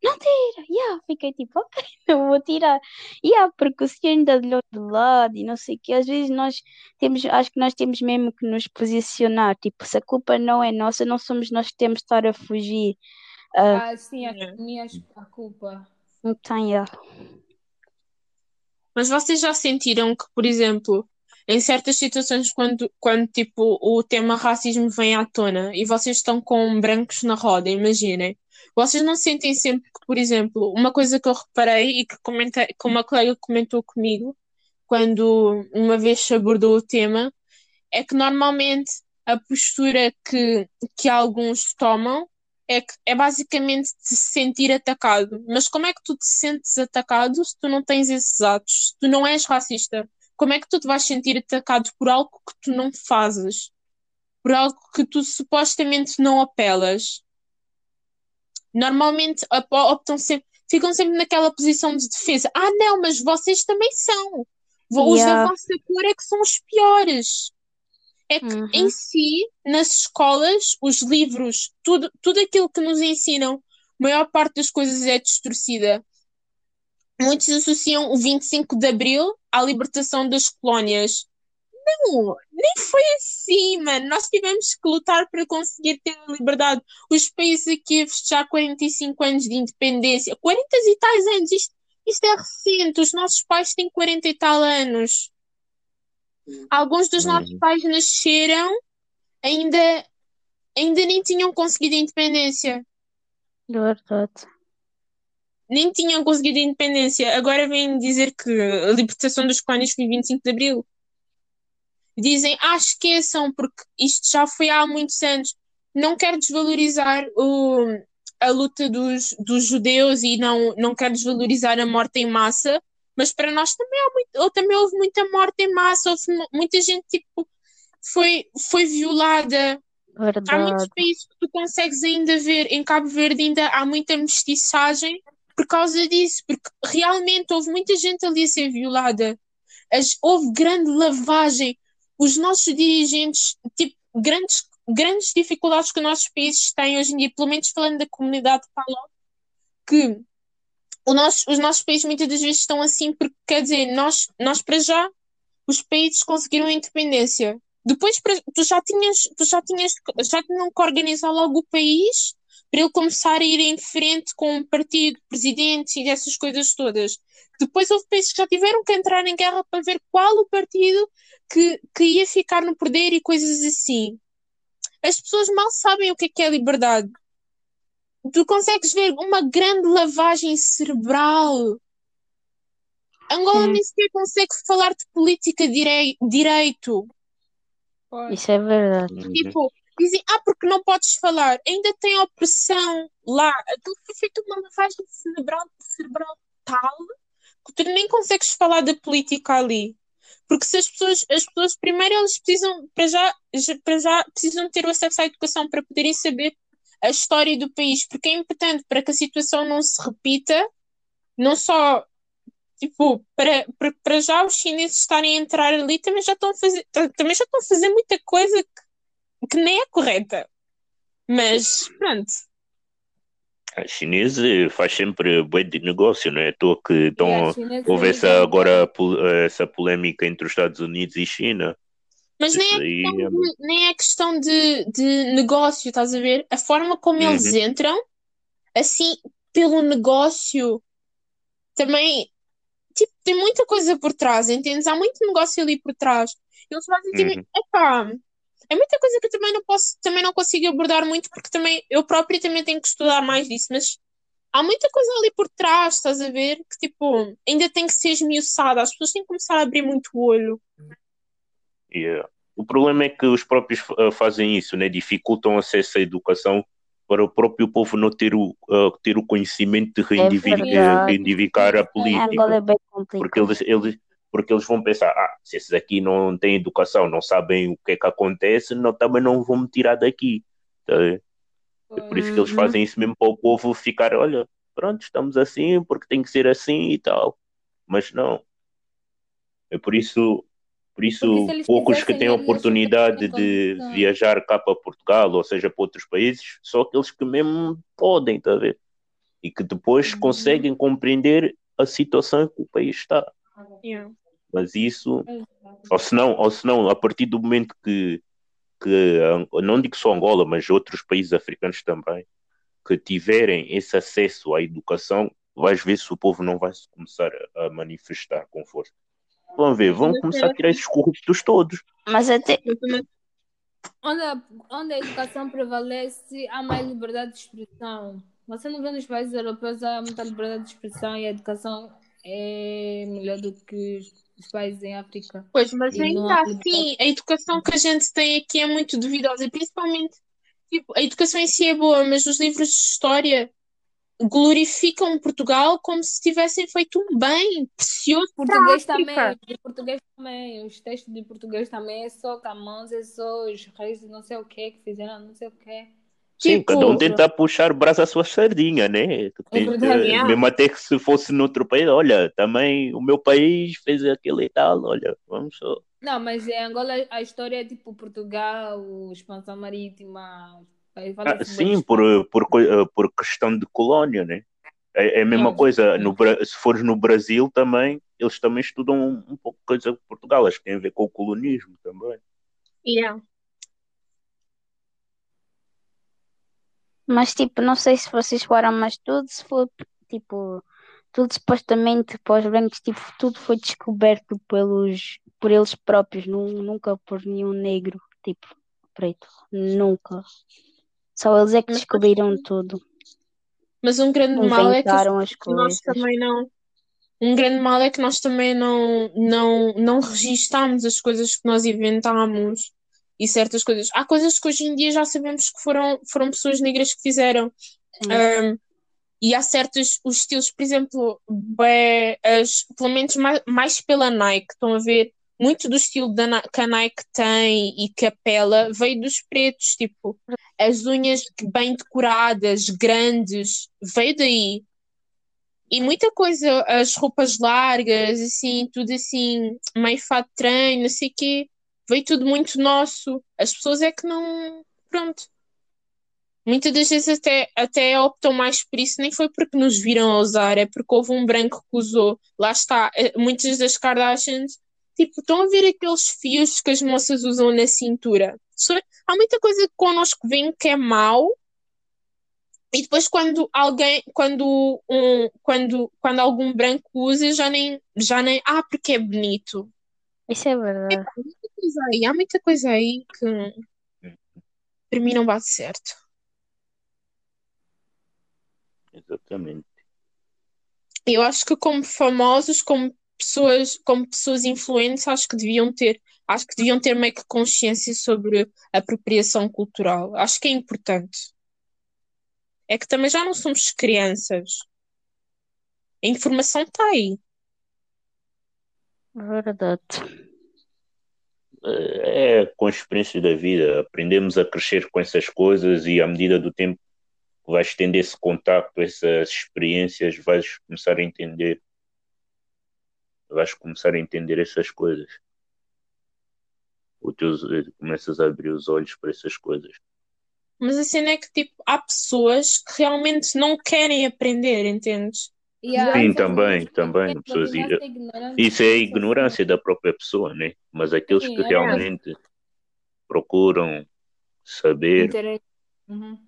Speaker 3: não tira. E ah, fiquei tipo, ok, não vou tirar. E ah, porque o senhor ainda olhou de lado e não sei o quê. Às vezes nós temos, acho que nós temos mesmo que nos posicionar. Tipo, se a culpa não é nossa, não somos nós que temos de estar a fugir. Ah,
Speaker 2: Ah, sim,
Speaker 4: É.
Speaker 2: assumir a culpa.
Speaker 3: então, é.
Speaker 4: Mas vocês já sentiram que, por exemplo, em certas situações, quando, quando tipo, o tema racismo vem à tona e vocês estão com brancos na roda, imaginem, vocês não sentem sempre que, por exemplo, uma coisa que eu reparei e que, comentei, que uma colega comentou comigo quando uma vez se abordou o tema, é que normalmente a postura que, que alguns tomam é, que, é basicamente se sentir atacado. Mas como é que tu te sentes atacado se tu não tens esses atos? Se tu não és racista? Como é que tu te vais sentir atacado por algo que tu não fazes? Por algo que tu supostamente não apelas? Normalmente optam sempre, ficam sempre naquela posição de defesa. Ah, não, mas vocês também são. Os da
Speaker 3: Yeah.
Speaker 4: vossa cor é que são os piores. É que
Speaker 3: Uhum.
Speaker 4: em si, nas escolas, os livros, tudo, tudo aquilo que nos ensinam, a maior parte das coisas é distorcida. Muitos associam o 25 de Abril à libertação das colónias. Não, nem foi assim, mano. Nós tivemos que lutar para conseguir ter a liberdade. Os países aqui a festejar 45 anos de independência. 40 e tais anos, isto, isto é recente. Os nossos pais têm 40 e tal anos. Alguns dos nossos
Speaker 1: Uhum.
Speaker 4: pais nasceram, ainda, ainda nem tinham conseguido a independência.
Speaker 3: Verdade.
Speaker 4: Nem tinham conseguido a independência. Agora vêm dizer que a libertação dos colónias foi 25 de Abril. Dizem, ah, esqueçam, porque isto já foi há muitos anos. Não quero desvalorizar o, a luta dos, dos judeus e não, não quero desvalorizar a morte em massa, mas para nós também, há muito, ou também houve muita morte em massa, houve mu- muita gente tipo, foi, foi violada. Há muitos
Speaker 3: Verdade.
Speaker 4: países que tu consegues ainda ver, em Cabo Verde ainda há muita mestiçagem por causa disso, porque realmente houve muita gente ali a ser violada. As- houve grande lavagem. Os nossos dirigentes, tipo, grandes, grandes dificuldades que os nossos países têm hoje em dia, pelo menos falando da comunidade PALOP, que o nosso, os nossos países muitas das vezes estão assim, porque quer dizer, nós, nós para já, os países conseguiram a independência. Depois tu já tinhas, tu já tinhas, já tinham que organizar logo o país para ele começar a ir em frente com um partido, presidente e dessas coisas todas. Depois houve países que já tiveram que entrar em guerra para ver qual o partido que, que ia ficar no poder e coisas assim. As pessoas mal sabem o que é que é liberdade. Tu consegues ver uma grande lavagem cerebral. Angola
Speaker 3: Sim.
Speaker 4: nem sequer consegue falar de política direi- direito.
Speaker 3: Isso é verdade.
Speaker 4: Tipo, dizem, ah, porque não podes falar. Ainda tem opressão lá. Aquilo foi feito uma lavagem cerebral, cerebral tal que tu nem consegues falar da política ali. Porque se as pessoas, as pessoas primeiro elas precisam, para já, para já, precisam ter o acesso à educação para poderem saber a história do país, porque é importante para que a situação não se repita, não só, tipo, para, para, para já os chineses estarem a entrar ali, também já estão a fazer, também já estão a fazer muita coisa que, que nem é correta. Mas, pronto.
Speaker 1: A chinesa faz sempre bué de negócio, não é? À toa que então,
Speaker 2: a chinesa
Speaker 1: houve essa, agora essa polêmica entre os Estados Unidos e China.
Speaker 4: Mas nem é
Speaker 1: é-
Speaker 4: de, nem é questão de, de negócio, estás a ver? A forma como eles
Speaker 1: Uhum.
Speaker 4: entram, assim, pelo negócio, também, tipo, tem muita coisa por trás, entendes? Há muito negócio ali por trás. Eles basicamente,
Speaker 1: Uhum.
Speaker 4: epá, é muita coisa que eu também não posso, também não consigo abordar muito, porque também eu própria também tenho que estudar mais disso, mas há muita coisa ali por trás, estás a ver? Que tipo, ainda tem que ser esmiuçada, as pessoas têm que começar a abrir muito o olho.
Speaker 1: Yeah. O problema é que os próprios uh, fazem isso, né? dificultam o acesso à educação para o próprio povo não ter o, uh, ter o conhecimento de reivindicar,
Speaker 3: verdade.
Speaker 1: reivindicar a
Speaker 3: Angola
Speaker 1: política.
Speaker 3: é bem
Speaker 1: Porque
Speaker 3: complicado.
Speaker 1: eles, eles, porque eles vão pensar, ah, se esses aqui não têm educação, não sabem o que é que acontece, não, também não vão me tirar daqui. Tá? É por isso que eles
Speaker 3: Uhum.
Speaker 1: fazem isso mesmo para o povo ficar, olha, pronto, estamos assim, porque tem que ser assim e tal. Mas não. É por isso, por isso poucos que têm a oportunidade de viajar cá para Portugal, ou seja, para outros países, só aqueles que mesmo podem, tá a ver? E que depois
Speaker 2: Uhum.
Speaker 1: conseguem compreender a situação em que o país está.
Speaker 4: Yeah.
Speaker 1: Mas isso, ou se não, ou se não, a partir do momento que, que não digo só Angola, mas outros países africanos também, que tiverem esse acesso à educação, vais ver se o povo não vai se começar a, manifestar com força. Vão ver, vão começar a tirar esses corruptos todos.
Speaker 3: Mas até,
Speaker 2: Onde a, onde a educação prevalece, há mais liberdade de expressão. Você não vê nos países europeus há muita liberdade de expressão e a educação é melhor do que os- países em África.
Speaker 4: Pois, mas
Speaker 2: E
Speaker 4: ainda assim, a educação que a gente tem aqui é muito duvidosa, principalmente, tipo, a educação em si é boa, mas os livros de história glorificam Portugal como se tivessem feito um bem precioso
Speaker 2: Português também, de português também, os textos de português também é só Camões, é só os reis de não sei o que que fizeram não sei o que.
Speaker 1: Sim,
Speaker 4: Tipo,
Speaker 1: cada um tenta puxar brasa à sua sardinha, né? Tenta-
Speaker 4: é.
Speaker 1: mesmo até que se fosse noutro país, olha, também o meu país fez aquilo e tal, olha, vamos só.
Speaker 2: Não, mas em Angola a história é tipo Portugal, expansão marítima,
Speaker 1: Ah, sim, por, por, coi- por questão de colónia, né? É, é a mesma
Speaker 2: Não,
Speaker 1: coisa, no, se fores no Brasil também, eles também estudam um, um pouco coisa de Portugal, acho que tem a ver com o colonismo também.
Speaker 4: yeah.
Speaker 3: Mas tipo, não sei se vocês falaram, mas tudo se foi, tipo, tudo supostamente para os brancos, tipo, tudo foi descoberto pelos, por eles próprios, nu- nunca por nenhum negro, tipo, preto, nunca. Só eles é que
Speaker 4: Mas-
Speaker 3: descobriram tudo,
Speaker 4: Mas um grande mal é que nós também não. Um grande mal é que nós também não, não, não registamos as coisas que nós inventamos e certas coisas. Há coisas que hoje em dia já sabemos que foram, foram pessoas negras que fizeram. Um, e há certos os estilos, por exemplo, bué, as, pelo menos mais, mais pela Nike, estão a ver? Muito do estilo da, que a Nike tem e que apela veio dos pretos, tipo, as unhas bem decoradas, grandes, veio daí. E muita coisa, as roupas largas, assim, tudo assim, meio fato de treino, não sei o quê, veio tudo muito nosso. As pessoas é que não. Pronto. Muitas das vezes até, até optam mais por isso, nem foi porque nos viram a usar, é porque houve um branco que usou. Lá está, eh, muitas das Kardashians, tipo, estão a ver aqueles fios que as moças usam na cintura. Há muita coisa que connosco vem que é mau, e depois quando alguém, quando um, quando, quando algum branco usa, já nem, já nem, ah, porque é bonito.
Speaker 3: Isso é verdade.
Speaker 4: Pois aí, há muita coisa aí que para mim não bate certo.
Speaker 1: Exatamente.
Speaker 4: Eu acho que como famosos, como pessoas, como pessoas influentes, acho que deviam ter, acho que deviam ter meio que consciência sobre a apropriação cultural. Acho que é importante. É que também já não somos crianças. A informação está aí.
Speaker 3: Verdade.
Speaker 1: É com a experiência da vida, aprendemos a crescer com essas coisas e à medida do tempo que vais tendo esse contacto, essas experiências, vais começar a entender, vais começar a entender essas coisas. O teus, começas a abrir os olhos para essas coisas.
Speaker 4: Mas a cena é que tipo, há pessoas que realmente não querem aprender, entendes?
Speaker 2: E
Speaker 1: Sim, também, também, pessoas- Isso é a ignorância da própria pessoa, né? Mas aqueles
Speaker 2: Sim,
Speaker 1: que
Speaker 2: é
Speaker 1: realmente procuram saber.
Speaker 2: Uhum.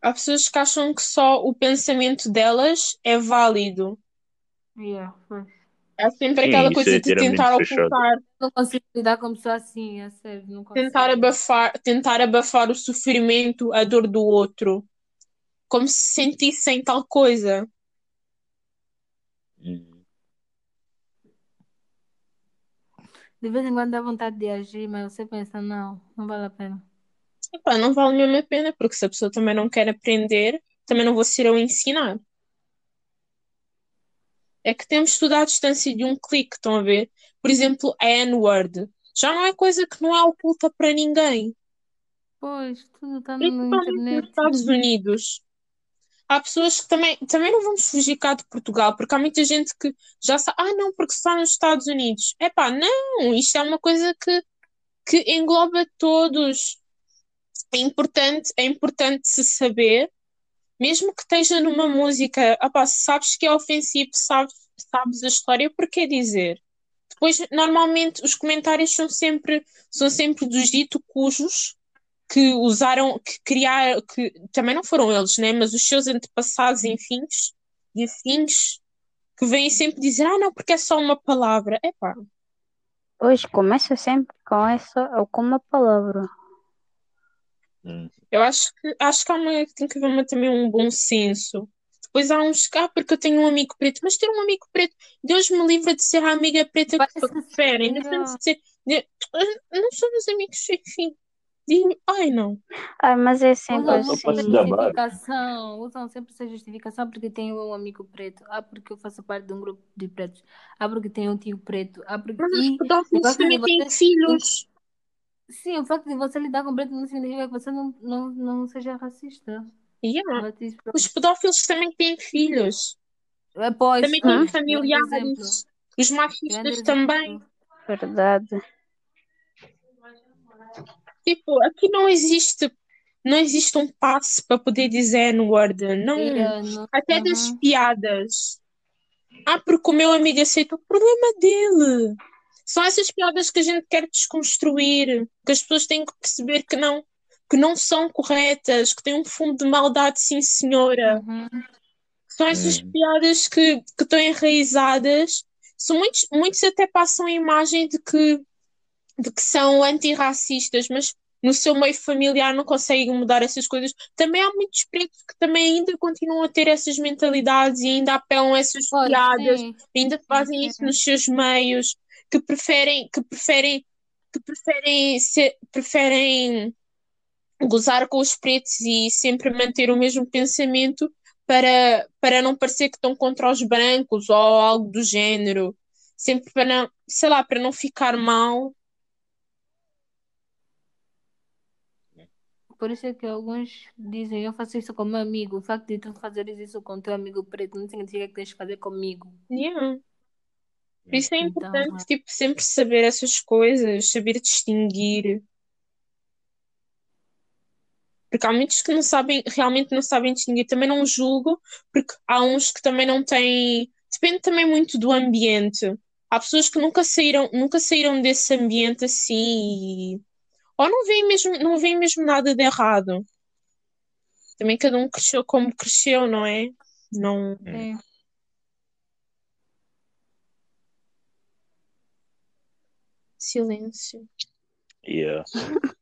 Speaker 4: Há pessoas que acham que só o pensamento delas é válido.
Speaker 2: Yeah.
Speaker 4: Há sempre
Speaker 1: Sim,
Speaker 4: aquela coisa
Speaker 1: é
Speaker 4: de tentar ocultar,
Speaker 2: Não consigo lidar com pessoa assim, é sério, não consigo.
Speaker 4: tentar abafar, tentar abafar o sofrimento, a dor do outro, como se sentissem tal coisa.
Speaker 2: De vez em quando dá vontade de agir, mas você pensa, não, não vale a pena.
Speaker 4: Epá, não vale mesmo a pena, porque se a pessoa também não quer aprender, também não vou ser eu a ensinar. É que temos tudo à distância de um clique, estão a ver? Por exemplo, a N-word. Já não é coisa que não é oculta para ninguém.
Speaker 2: Pois, tudo está no
Speaker 4: Principalmente nos
Speaker 2: internet.
Speaker 4: Estados Unidos. Há pessoas que também, também não vamos fugir cá de Portugal, porque há muita gente que já sabe, ah, não, porque está nos Estados Unidos. Epá, não, isto é uma coisa que, que engloba todos. É importante, é importante se saber, mesmo que esteja numa música, opá, sabes que é ofensivo, sabes, sabes a história, por que dizer? Depois, normalmente, os comentários são sempre, são sempre dos dito cujos que usaram, que criaram, que também não foram eles, né? Mas os seus antepassados, enfim, e afins, que vêm sempre dizer, ah, não, porque é só uma palavra. Epá,
Speaker 3: Hoje começa sempre com essa ou com uma palavra.
Speaker 1: Hum.
Speaker 4: eu acho que, acho que há uma, tem que haver uma- também um bom senso. Depois há uns que, ah, porque eu tenho um amigo preto, mas ter um amigo preto, Deus me livra de ser a amiga preta que
Speaker 2: Parece
Speaker 4: preferem. Tanto de ser, de- não somos amigos, enfim. Digo, ai não.
Speaker 3: Ai, mas é sempre
Speaker 2: Usam
Speaker 1: só
Speaker 2: muito
Speaker 1: para
Speaker 2: essa
Speaker 1: se gabar.
Speaker 2: justificação, usam sempre essa justificação porque tem um amigo preto, ah, porque eu faço parte de um grupo de pretos, ah, porque tem um tio preto, ah, porque...
Speaker 4: Mas os
Speaker 2: E o
Speaker 4: pedófilos
Speaker 2: facto de
Speaker 4: também têm filhos.
Speaker 2: Sim, o facto de você lidar com preto não significa que você não, não, não seja racista.
Speaker 4: Yeah. Os pedófilos também têm filhos.
Speaker 2: É, Pois,
Speaker 4: Também têm
Speaker 2: exemplo,
Speaker 4: familiares. Os machistas também.
Speaker 3: verdade.
Speaker 4: Tipo, aqui não existe, não existe um passe para poder dizer N-word. Não.
Speaker 2: Yeah, não-
Speaker 4: Até das
Speaker 2: uhum.
Speaker 4: piadas. Ah, porque o meu amigo aceita o problema dele. São essas piadas que a gente quer desconstruir, que as pessoas têm que perceber que não, que não são corretas, que têm um fundo de maldade, sim, senhora.
Speaker 2: Uhum.
Speaker 4: São essas piadas que, que estão enraizadas. São muitos, muitos até passam a imagem de que, de que são antirracistas, mas no seu meio familiar não conseguem mudar essas coisas. Também há muitos pretos que também ainda continuam a ter essas mentalidades e ainda apelam a essas
Speaker 2: Pois,
Speaker 4: piadas,
Speaker 2: sim.
Speaker 4: ainda fazem
Speaker 2: sim.
Speaker 4: isso nos seus meios, que preferem, que preferem, que preferem ser, preferem gozar com os pretos e sempre manter o mesmo pensamento para, para não parecer que estão contra os brancos ou algo do género. Sempre para não, sei lá, para não ficar mal.
Speaker 2: Por isso é que alguns dizem, eu faço isso com meu amigo. O facto de tu fazeres isso com teu amigo preto não significa que tens de fazer comigo.
Speaker 4: Yeah. Por isso é
Speaker 2: Então,
Speaker 4: importante, tipo, sempre saber essas coisas, saber distinguir. Porque há muitos que não sabem, realmente não sabem distinguir. Também não julgo, porque há uns que também não têm. Depende também muito do ambiente. Há pessoas que nunca saíram, nunca saíram desse ambiente assim e... ou não veem mesmo, não veem mesmo nada de errado. Também cada um cresceu como cresceu, não é? Não.
Speaker 2: sim.
Speaker 4: Silêncio.
Speaker 1: Yeah.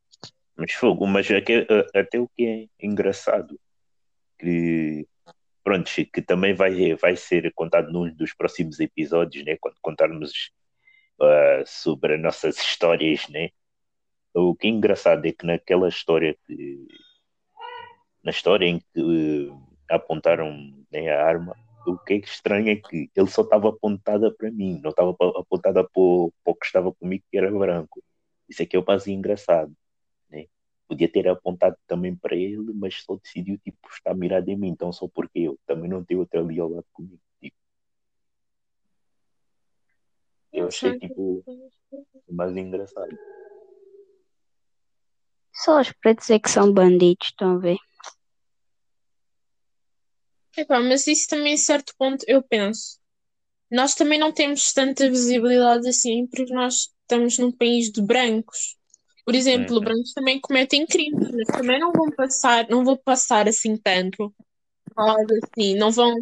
Speaker 1: Mas fogo, mas aque- a- até o que é engraçado, que pronto, que também vai, vai ser contado num dos próximos episódios, né? Quando contarmos ah, sobre as nossas histórias, né? O que é engraçado é que naquela história que na história em que eh, apontaram né, a arma, o que é estranho é que ele só estava apontada para mim, não estava apontada para o que estava comigo, que era branco. Isso é que é o base engraçado, né? Podia ter apontado também para ele, mas só decidiu tipo estar mirado em mim, então só porque eu também não tenho outro ali ao lado comigo. Tipo, eu achei tipo mais engraçado.
Speaker 3: Só os pretos é que são bandidos, estão a ver?
Speaker 4: Epá, mas isso também, a certo ponto, eu penso. Nós também não temos tanta visibilidade assim, porque nós estamos num país de brancos. Por exemplo,
Speaker 1: Uhum.
Speaker 4: brancos também cometem crimes, mas também não vão passar, não vou passar assim tanto. Algo assim, não vão,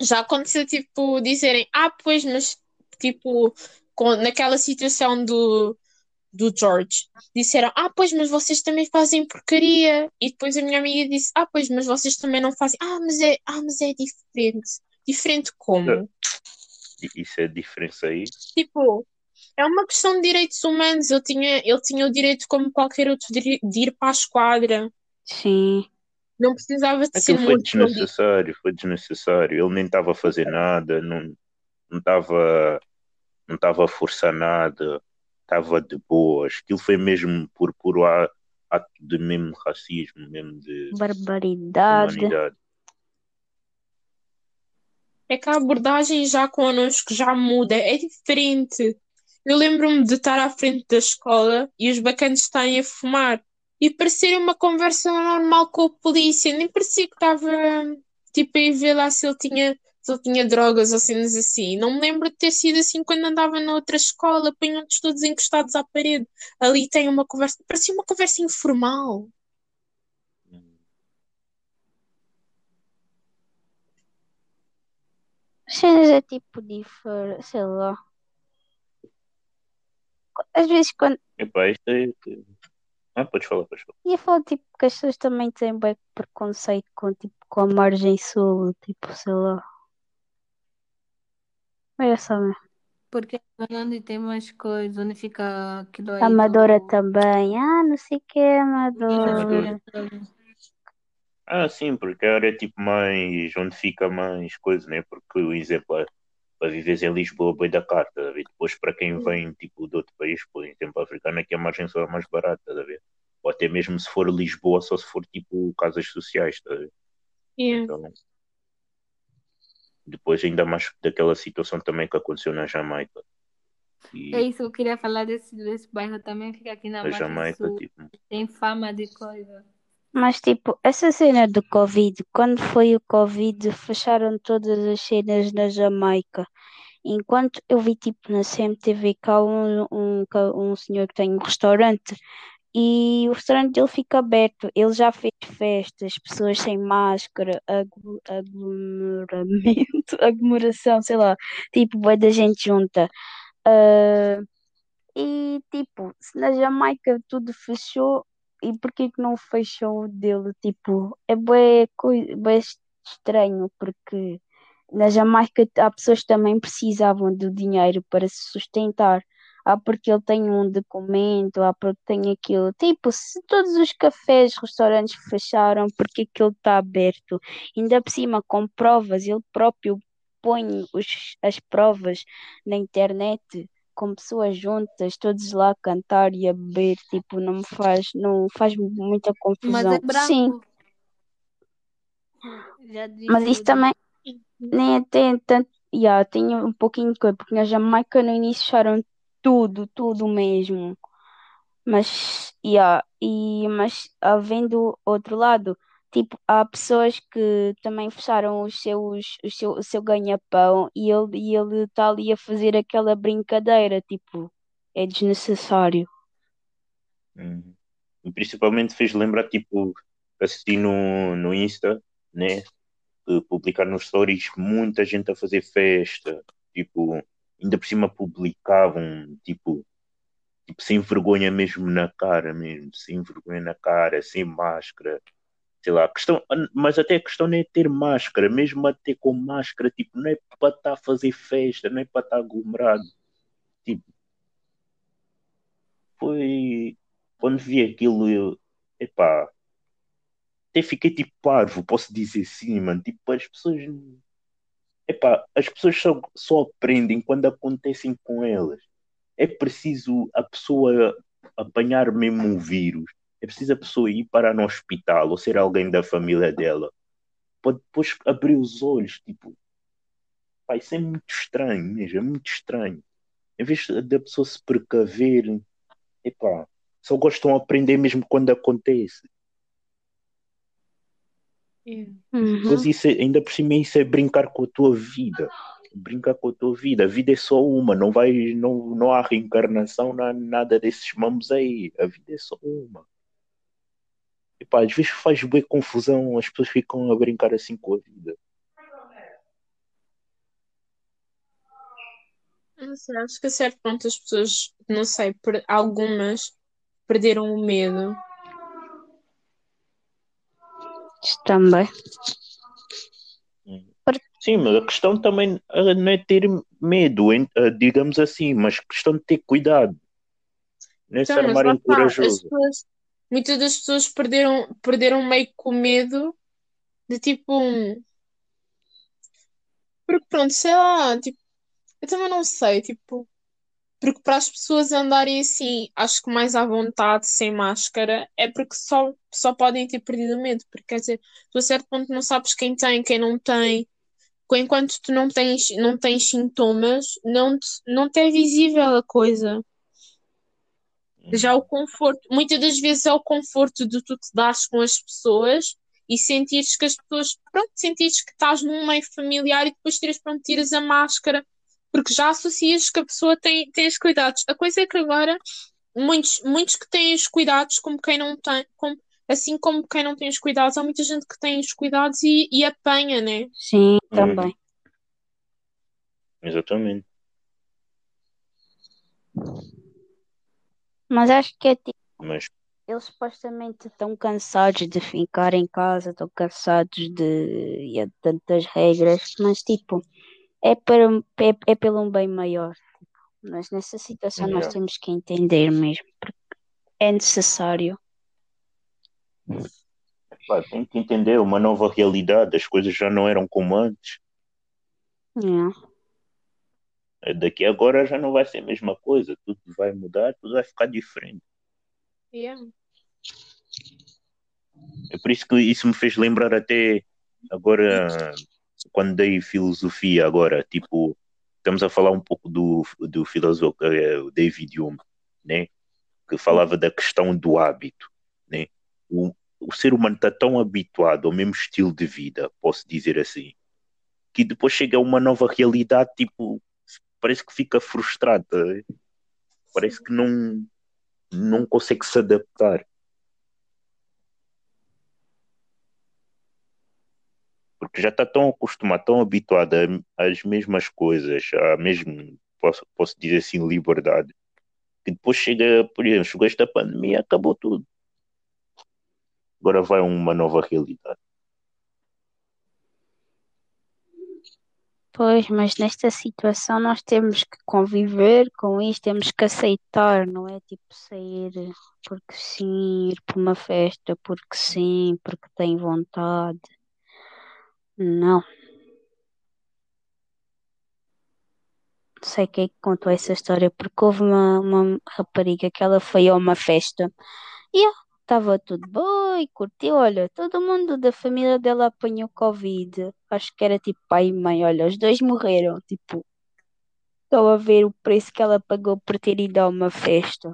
Speaker 4: Já aconteceu, tipo, dizerem, ah, pois, mas, tipo, com, naquela situação do, do George, disseram, ah, pois, mas vocês também fazem porcaria. E depois a minha amiga disse, ah, pois, mas vocês também não fazem. Ah, mas é, ah, mas é diferente. Diferente como?
Speaker 1: Isso é diferença aí?
Speaker 4: Tipo, é uma questão de direitos humanos. Ele tinha, ele tinha o direito, como qualquer outro, de ir para a esquadra.
Speaker 3: Sim.
Speaker 4: Não precisava de ser
Speaker 1: Aquilo foi desnecessário, foi desnecessário. Ele nem estava a fazer nada, não não estava não estava a forçar nada, estava de boas. Aquilo foi mesmo por puro ato de mesmo racismo, mesmo de
Speaker 3: Barbaridade.
Speaker 1: humanidade.
Speaker 4: É que a abordagem já connosco já muda, é diferente. Eu lembro-me de estar à frente da escola e os bacanas estarem a fumar e parecer uma conversa normal com a polícia, nem parecia que estava tipo a ir ver lá se ele tinha, se ele tinha drogas ou cenas assim. Não me lembro de ter sido assim quando andava na outra escola, punham-nos todos encostados à parede. Ali tem uma conversa, parecia uma conversa informal.
Speaker 3: Cenas é tipo diferente, sei lá. Às vezes quando.
Speaker 1: Epá, isto é. Ah, podes falar, podes falar.
Speaker 3: Ia falar tipo que as pessoas também têm bem preconceito com, tipo, com a margem sul, tipo, sei lá. É só.
Speaker 2: Porque onde tem mais coisas, onde fica aquilo aí
Speaker 3: Amadora
Speaker 2: do...
Speaker 3: também. Ah, não sei o que é Amadora.
Speaker 1: Ah, sim, porque a área é tipo mais. onde fica mais coisa, né? Porque, o exemplo, é, para viveres em Lisboa, boi da carta, tá a ver? Depois, para quem vem tipo de outro país, por exemplo, africano, aqui a margem só é mais barata, tá a ver? Ou até mesmo se for Lisboa, só se for tipo casas sociais, tá a ver?
Speaker 4: Yeah.
Speaker 1: Então, depois, ainda mais daquela situação também que aconteceu na Jamaica. E
Speaker 2: É isso que eu queria falar desse, desse bairro também, fica aqui na
Speaker 1: Jamaica,
Speaker 2: Sul.
Speaker 1: tipo.
Speaker 2: Tem fama de coisa.
Speaker 3: Mas tipo, essa cena do Covid, quando foi o Covid, fecharam todas as cenas na Jamaica. Enquanto eu vi tipo na CMTV cá um, um, cá um senhor que tem um restaurante e o restaurante dele fica aberto. Ele já fez festas, pessoas sem máscara, aglo- aglomeramento, aglomeração, sei lá, tipo, bué da gente junta. Ah, e tipo, se na Jamaica tudo fechou, e por que não fechou o dele? Tipo, é bué estranho, porque na Jamaica há pessoas também precisavam do dinheiro para se sustentar. Há porque ele tem um documento, há porque tem aquilo. Tipo, se todos os cafés, restaurantes fecharam, porque aquilo está aberto? Ainda por cima, com provas, ele próprio põe os, as provas na internet com pessoas juntas, todos lá a cantar e a beber, tipo, não me faz, não faz muita
Speaker 2: Mas
Speaker 3: confusão.
Speaker 2: é
Speaker 3: Sim,
Speaker 2: branco. Diz
Speaker 3: mas isso também nem tem tanto, yeah, tem um pouquinho de coisa, porque na Jamaica no início fecharam tudo, tudo mesmo. Mas, yeah, e, mas havendo outro lado, tipo, há pessoas que também fecharam os seus, o seu, o seu ganha-pão e ele e ele está ali a fazer aquela brincadeira, tipo, é desnecessário.
Speaker 1: E principalmente fez lembrar, tipo, assisti no, no Insta, né? Publicar nos stories muita gente a fazer festa, tipo, ainda por cima publicavam, tipo, tipo, sem vergonha mesmo na cara, mesmo, sem vergonha na cara, sem máscara, sei lá, questão, mas até a questão não é ter máscara, mesmo até com máscara, tipo, não é para estar a fazer festa, não é para estar aglomerado, tipo, foi, quando vi aquilo, eu, epá, até fiquei tipo parvo, posso dizer assim, mano, tipo, as pessoas, epá, as pessoas só, só aprendem quando acontecem com elas, é preciso a pessoa apanhar mesmo o vírus, é preciso a pessoa ir parar no hospital ou ser alguém da família dela, para depois abrir os olhos, tipo, pá, isso é muito estranho mesmo, é muito estranho. Em vez da pessoa se precaver, epá, só gostam de aprender mesmo quando acontece.
Speaker 3: Uhum.
Speaker 1: Isso, é, ainda por cima isso é brincar com a tua vida. Brincar com a tua vida. A vida é só uma, não vai, não, não há reencarnação, não há nada desses mamos aí. A vida é só uma. E pá, às vezes faz bem confusão, as pessoas ficam a brincar assim com a vida.
Speaker 4: Não sei, acho que a certo ponto as pessoas, não sei, algumas perderam o medo
Speaker 3: também.
Speaker 1: Sim, mas a questão também eh, não é ter medo, eh, digamos assim, mas questão de ter cuidado. Não é se
Speaker 4: Então, lá
Speaker 1: armarem corajoso.
Speaker 4: pessoas, muitas das pessoas perderam, perderam meio que o medo de tipo, um- porque pronto, sei lá, tipo, eu também não sei, tipo, porque para as pessoas andarem assim, acho que mais à vontade, sem máscara, é porque só, só podem ter perdido o medo, porque quer dizer, tu a certo ponto não sabes quem tem, quem não tem. Enquanto tu não tens, não tens sintomas, não te, não te é visível a coisa. Já o conforto, muitas das vezes é o conforto de tu te dares com as pessoas e sentires que as pessoas, pronto, sentires que estás num meio familiar e depois tiras, pronto, tiras a máscara, porque já associas que a pessoa tem, tem os cuidados. A coisa é que agora, muitos, muitos que têm os cuidados, como quem não tem, como, assim como quem não tem os cuidados, há muita gente que tem os cuidados e, e apanha, né?
Speaker 3: Sim,
Speaker 1: Uhum.
Speaker 3: também.
Speaker 1: Exatamente.
Speaker 3: Mas acho que é tipo,
Speaker 1: Mas
Speaker 3: eles supostamente estão cansados de ficar em casa, estão cansados de, e de tantas regras, mas tipo, é, para, é, é pelo um bem maior. Mas nessa situação nós temos que entender mesmo, porque é necessário.
Speaker 1: pá, tem que entender uma nova realidade, as coisas já não eram como antes.
Speaker 3: Yeah.
Speaker 1: Daqui agora já não vai ser a mesma coisa, tudo vai mudar, tudo vai ficar diferente.
Speaker 4: Yeah.
Speaker 1: É por isso que isso me fez lembrar até agora, quando dei filosofia agora, tipo, estamos a falar um pouco do, do filósofo eh, David Hume, né? Que falava da questão do hábito, né? O, o ser humano está tão habituado ao mesmo estilo de vida, posso dizer assim, que depois chega a uma nova realidade, tipo, parece que fica frustrado, tá parece que não, não consegue se adaptar. Porque já está tão acostumado, tão habituado às mesmas coisas, a mesmo, posso, posso dizer assim, liberdade, que depois chega, por exemplo, chegou esta pandemia, acabou tudo. Agora vai uma nova realidade.
Speaker 3: Pois, mas nesta situação nós temos que conviver com isto, temos que aceitar, não é tipo sair porque sim, ir para uma festa porque sim, porque tem vontade. Não. Sei quem é contou essa história, porque houve uma, uma rapariga que ela foi a uma festa e estava tudo bom e curtiu. Olha, todo mundo da família dela apanhou Covid. Acho que era tipo pai e mãe. Olha, os dois morreram. Tipo, estou a ver o preço que ela pagou por ter ido a uma festa.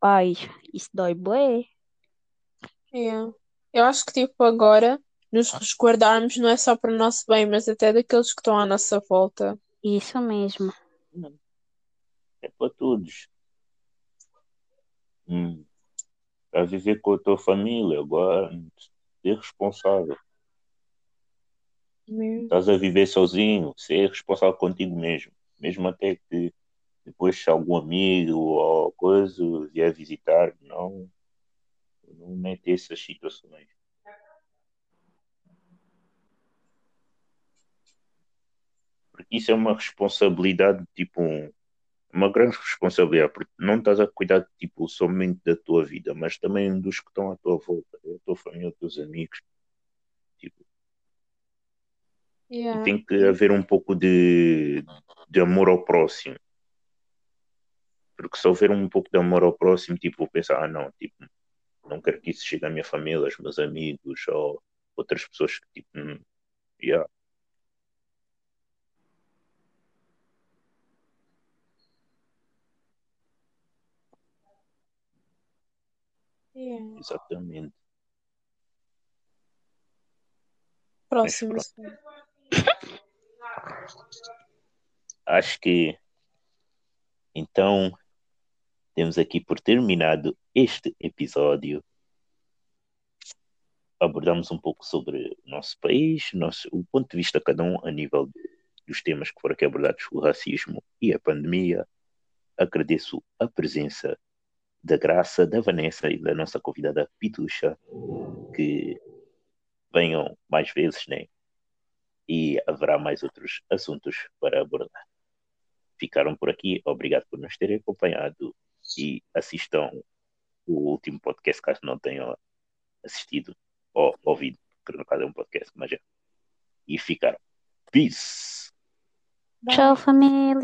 Speaker 3: Ai, isso dói bué.
Speaker 4: Yeah. Eu acho que tipo agora nos resguardarmos não é só para o nosso bem, mas até daqueles que estão à nossa volta.
Speaker 3: Isso mesmo.
Speaker 1: É para todos. Hum. A viver com a tua família, agora ser responsável. Estás a viver sozinho, ser responsável contigo mesmo. Mesmo até que depois se algum amigo ou coisa vier visitar, não, não mete essas situações. Isso é uma responsabilidade, tipo, um- uma grande responsabilidade, porque não estás a cuidar, tipo, somente da tua vida, mas também dos que estão à tua volta, a tua família, os teus amigos. Tipo,
Speaker 4: Yeah.
Speaker 1: tem que haver um pouco de, de amor ao próximo. Porque se houver um pouco de amor ao próximo, tipo, vou pensar, ah, não, tipo, não quero que isso chegue à minha família, aos meus amigos ou outras pessoas que, tipo, hum, yeah,
Speaker 4: Yeah.
Speaker 1: exatamente.
Speaker 4: Próximo.
Speaker 1: Mas Acho que então temos aqui por terminado este episódio. Abordamos um pouco sobre o nosso país, nosso, o ponto de vista de cada um a nível dos temas que foram aqui abordados, o racismo e a pandemia. Agradeço a presença da Graça, da Vanessa e da nossa convidada Pitucha, que venham mais vezes, né? E haverá mais outros assuntos para abordar. Ficaram por aqui, obrigado por nos terem acompanhado e assistam o último podcast caso não tenham assistido ou ouvido, porque no caso é um podcast, mas já. E ficaram. Peace!
Speaker 3: Tchau, família.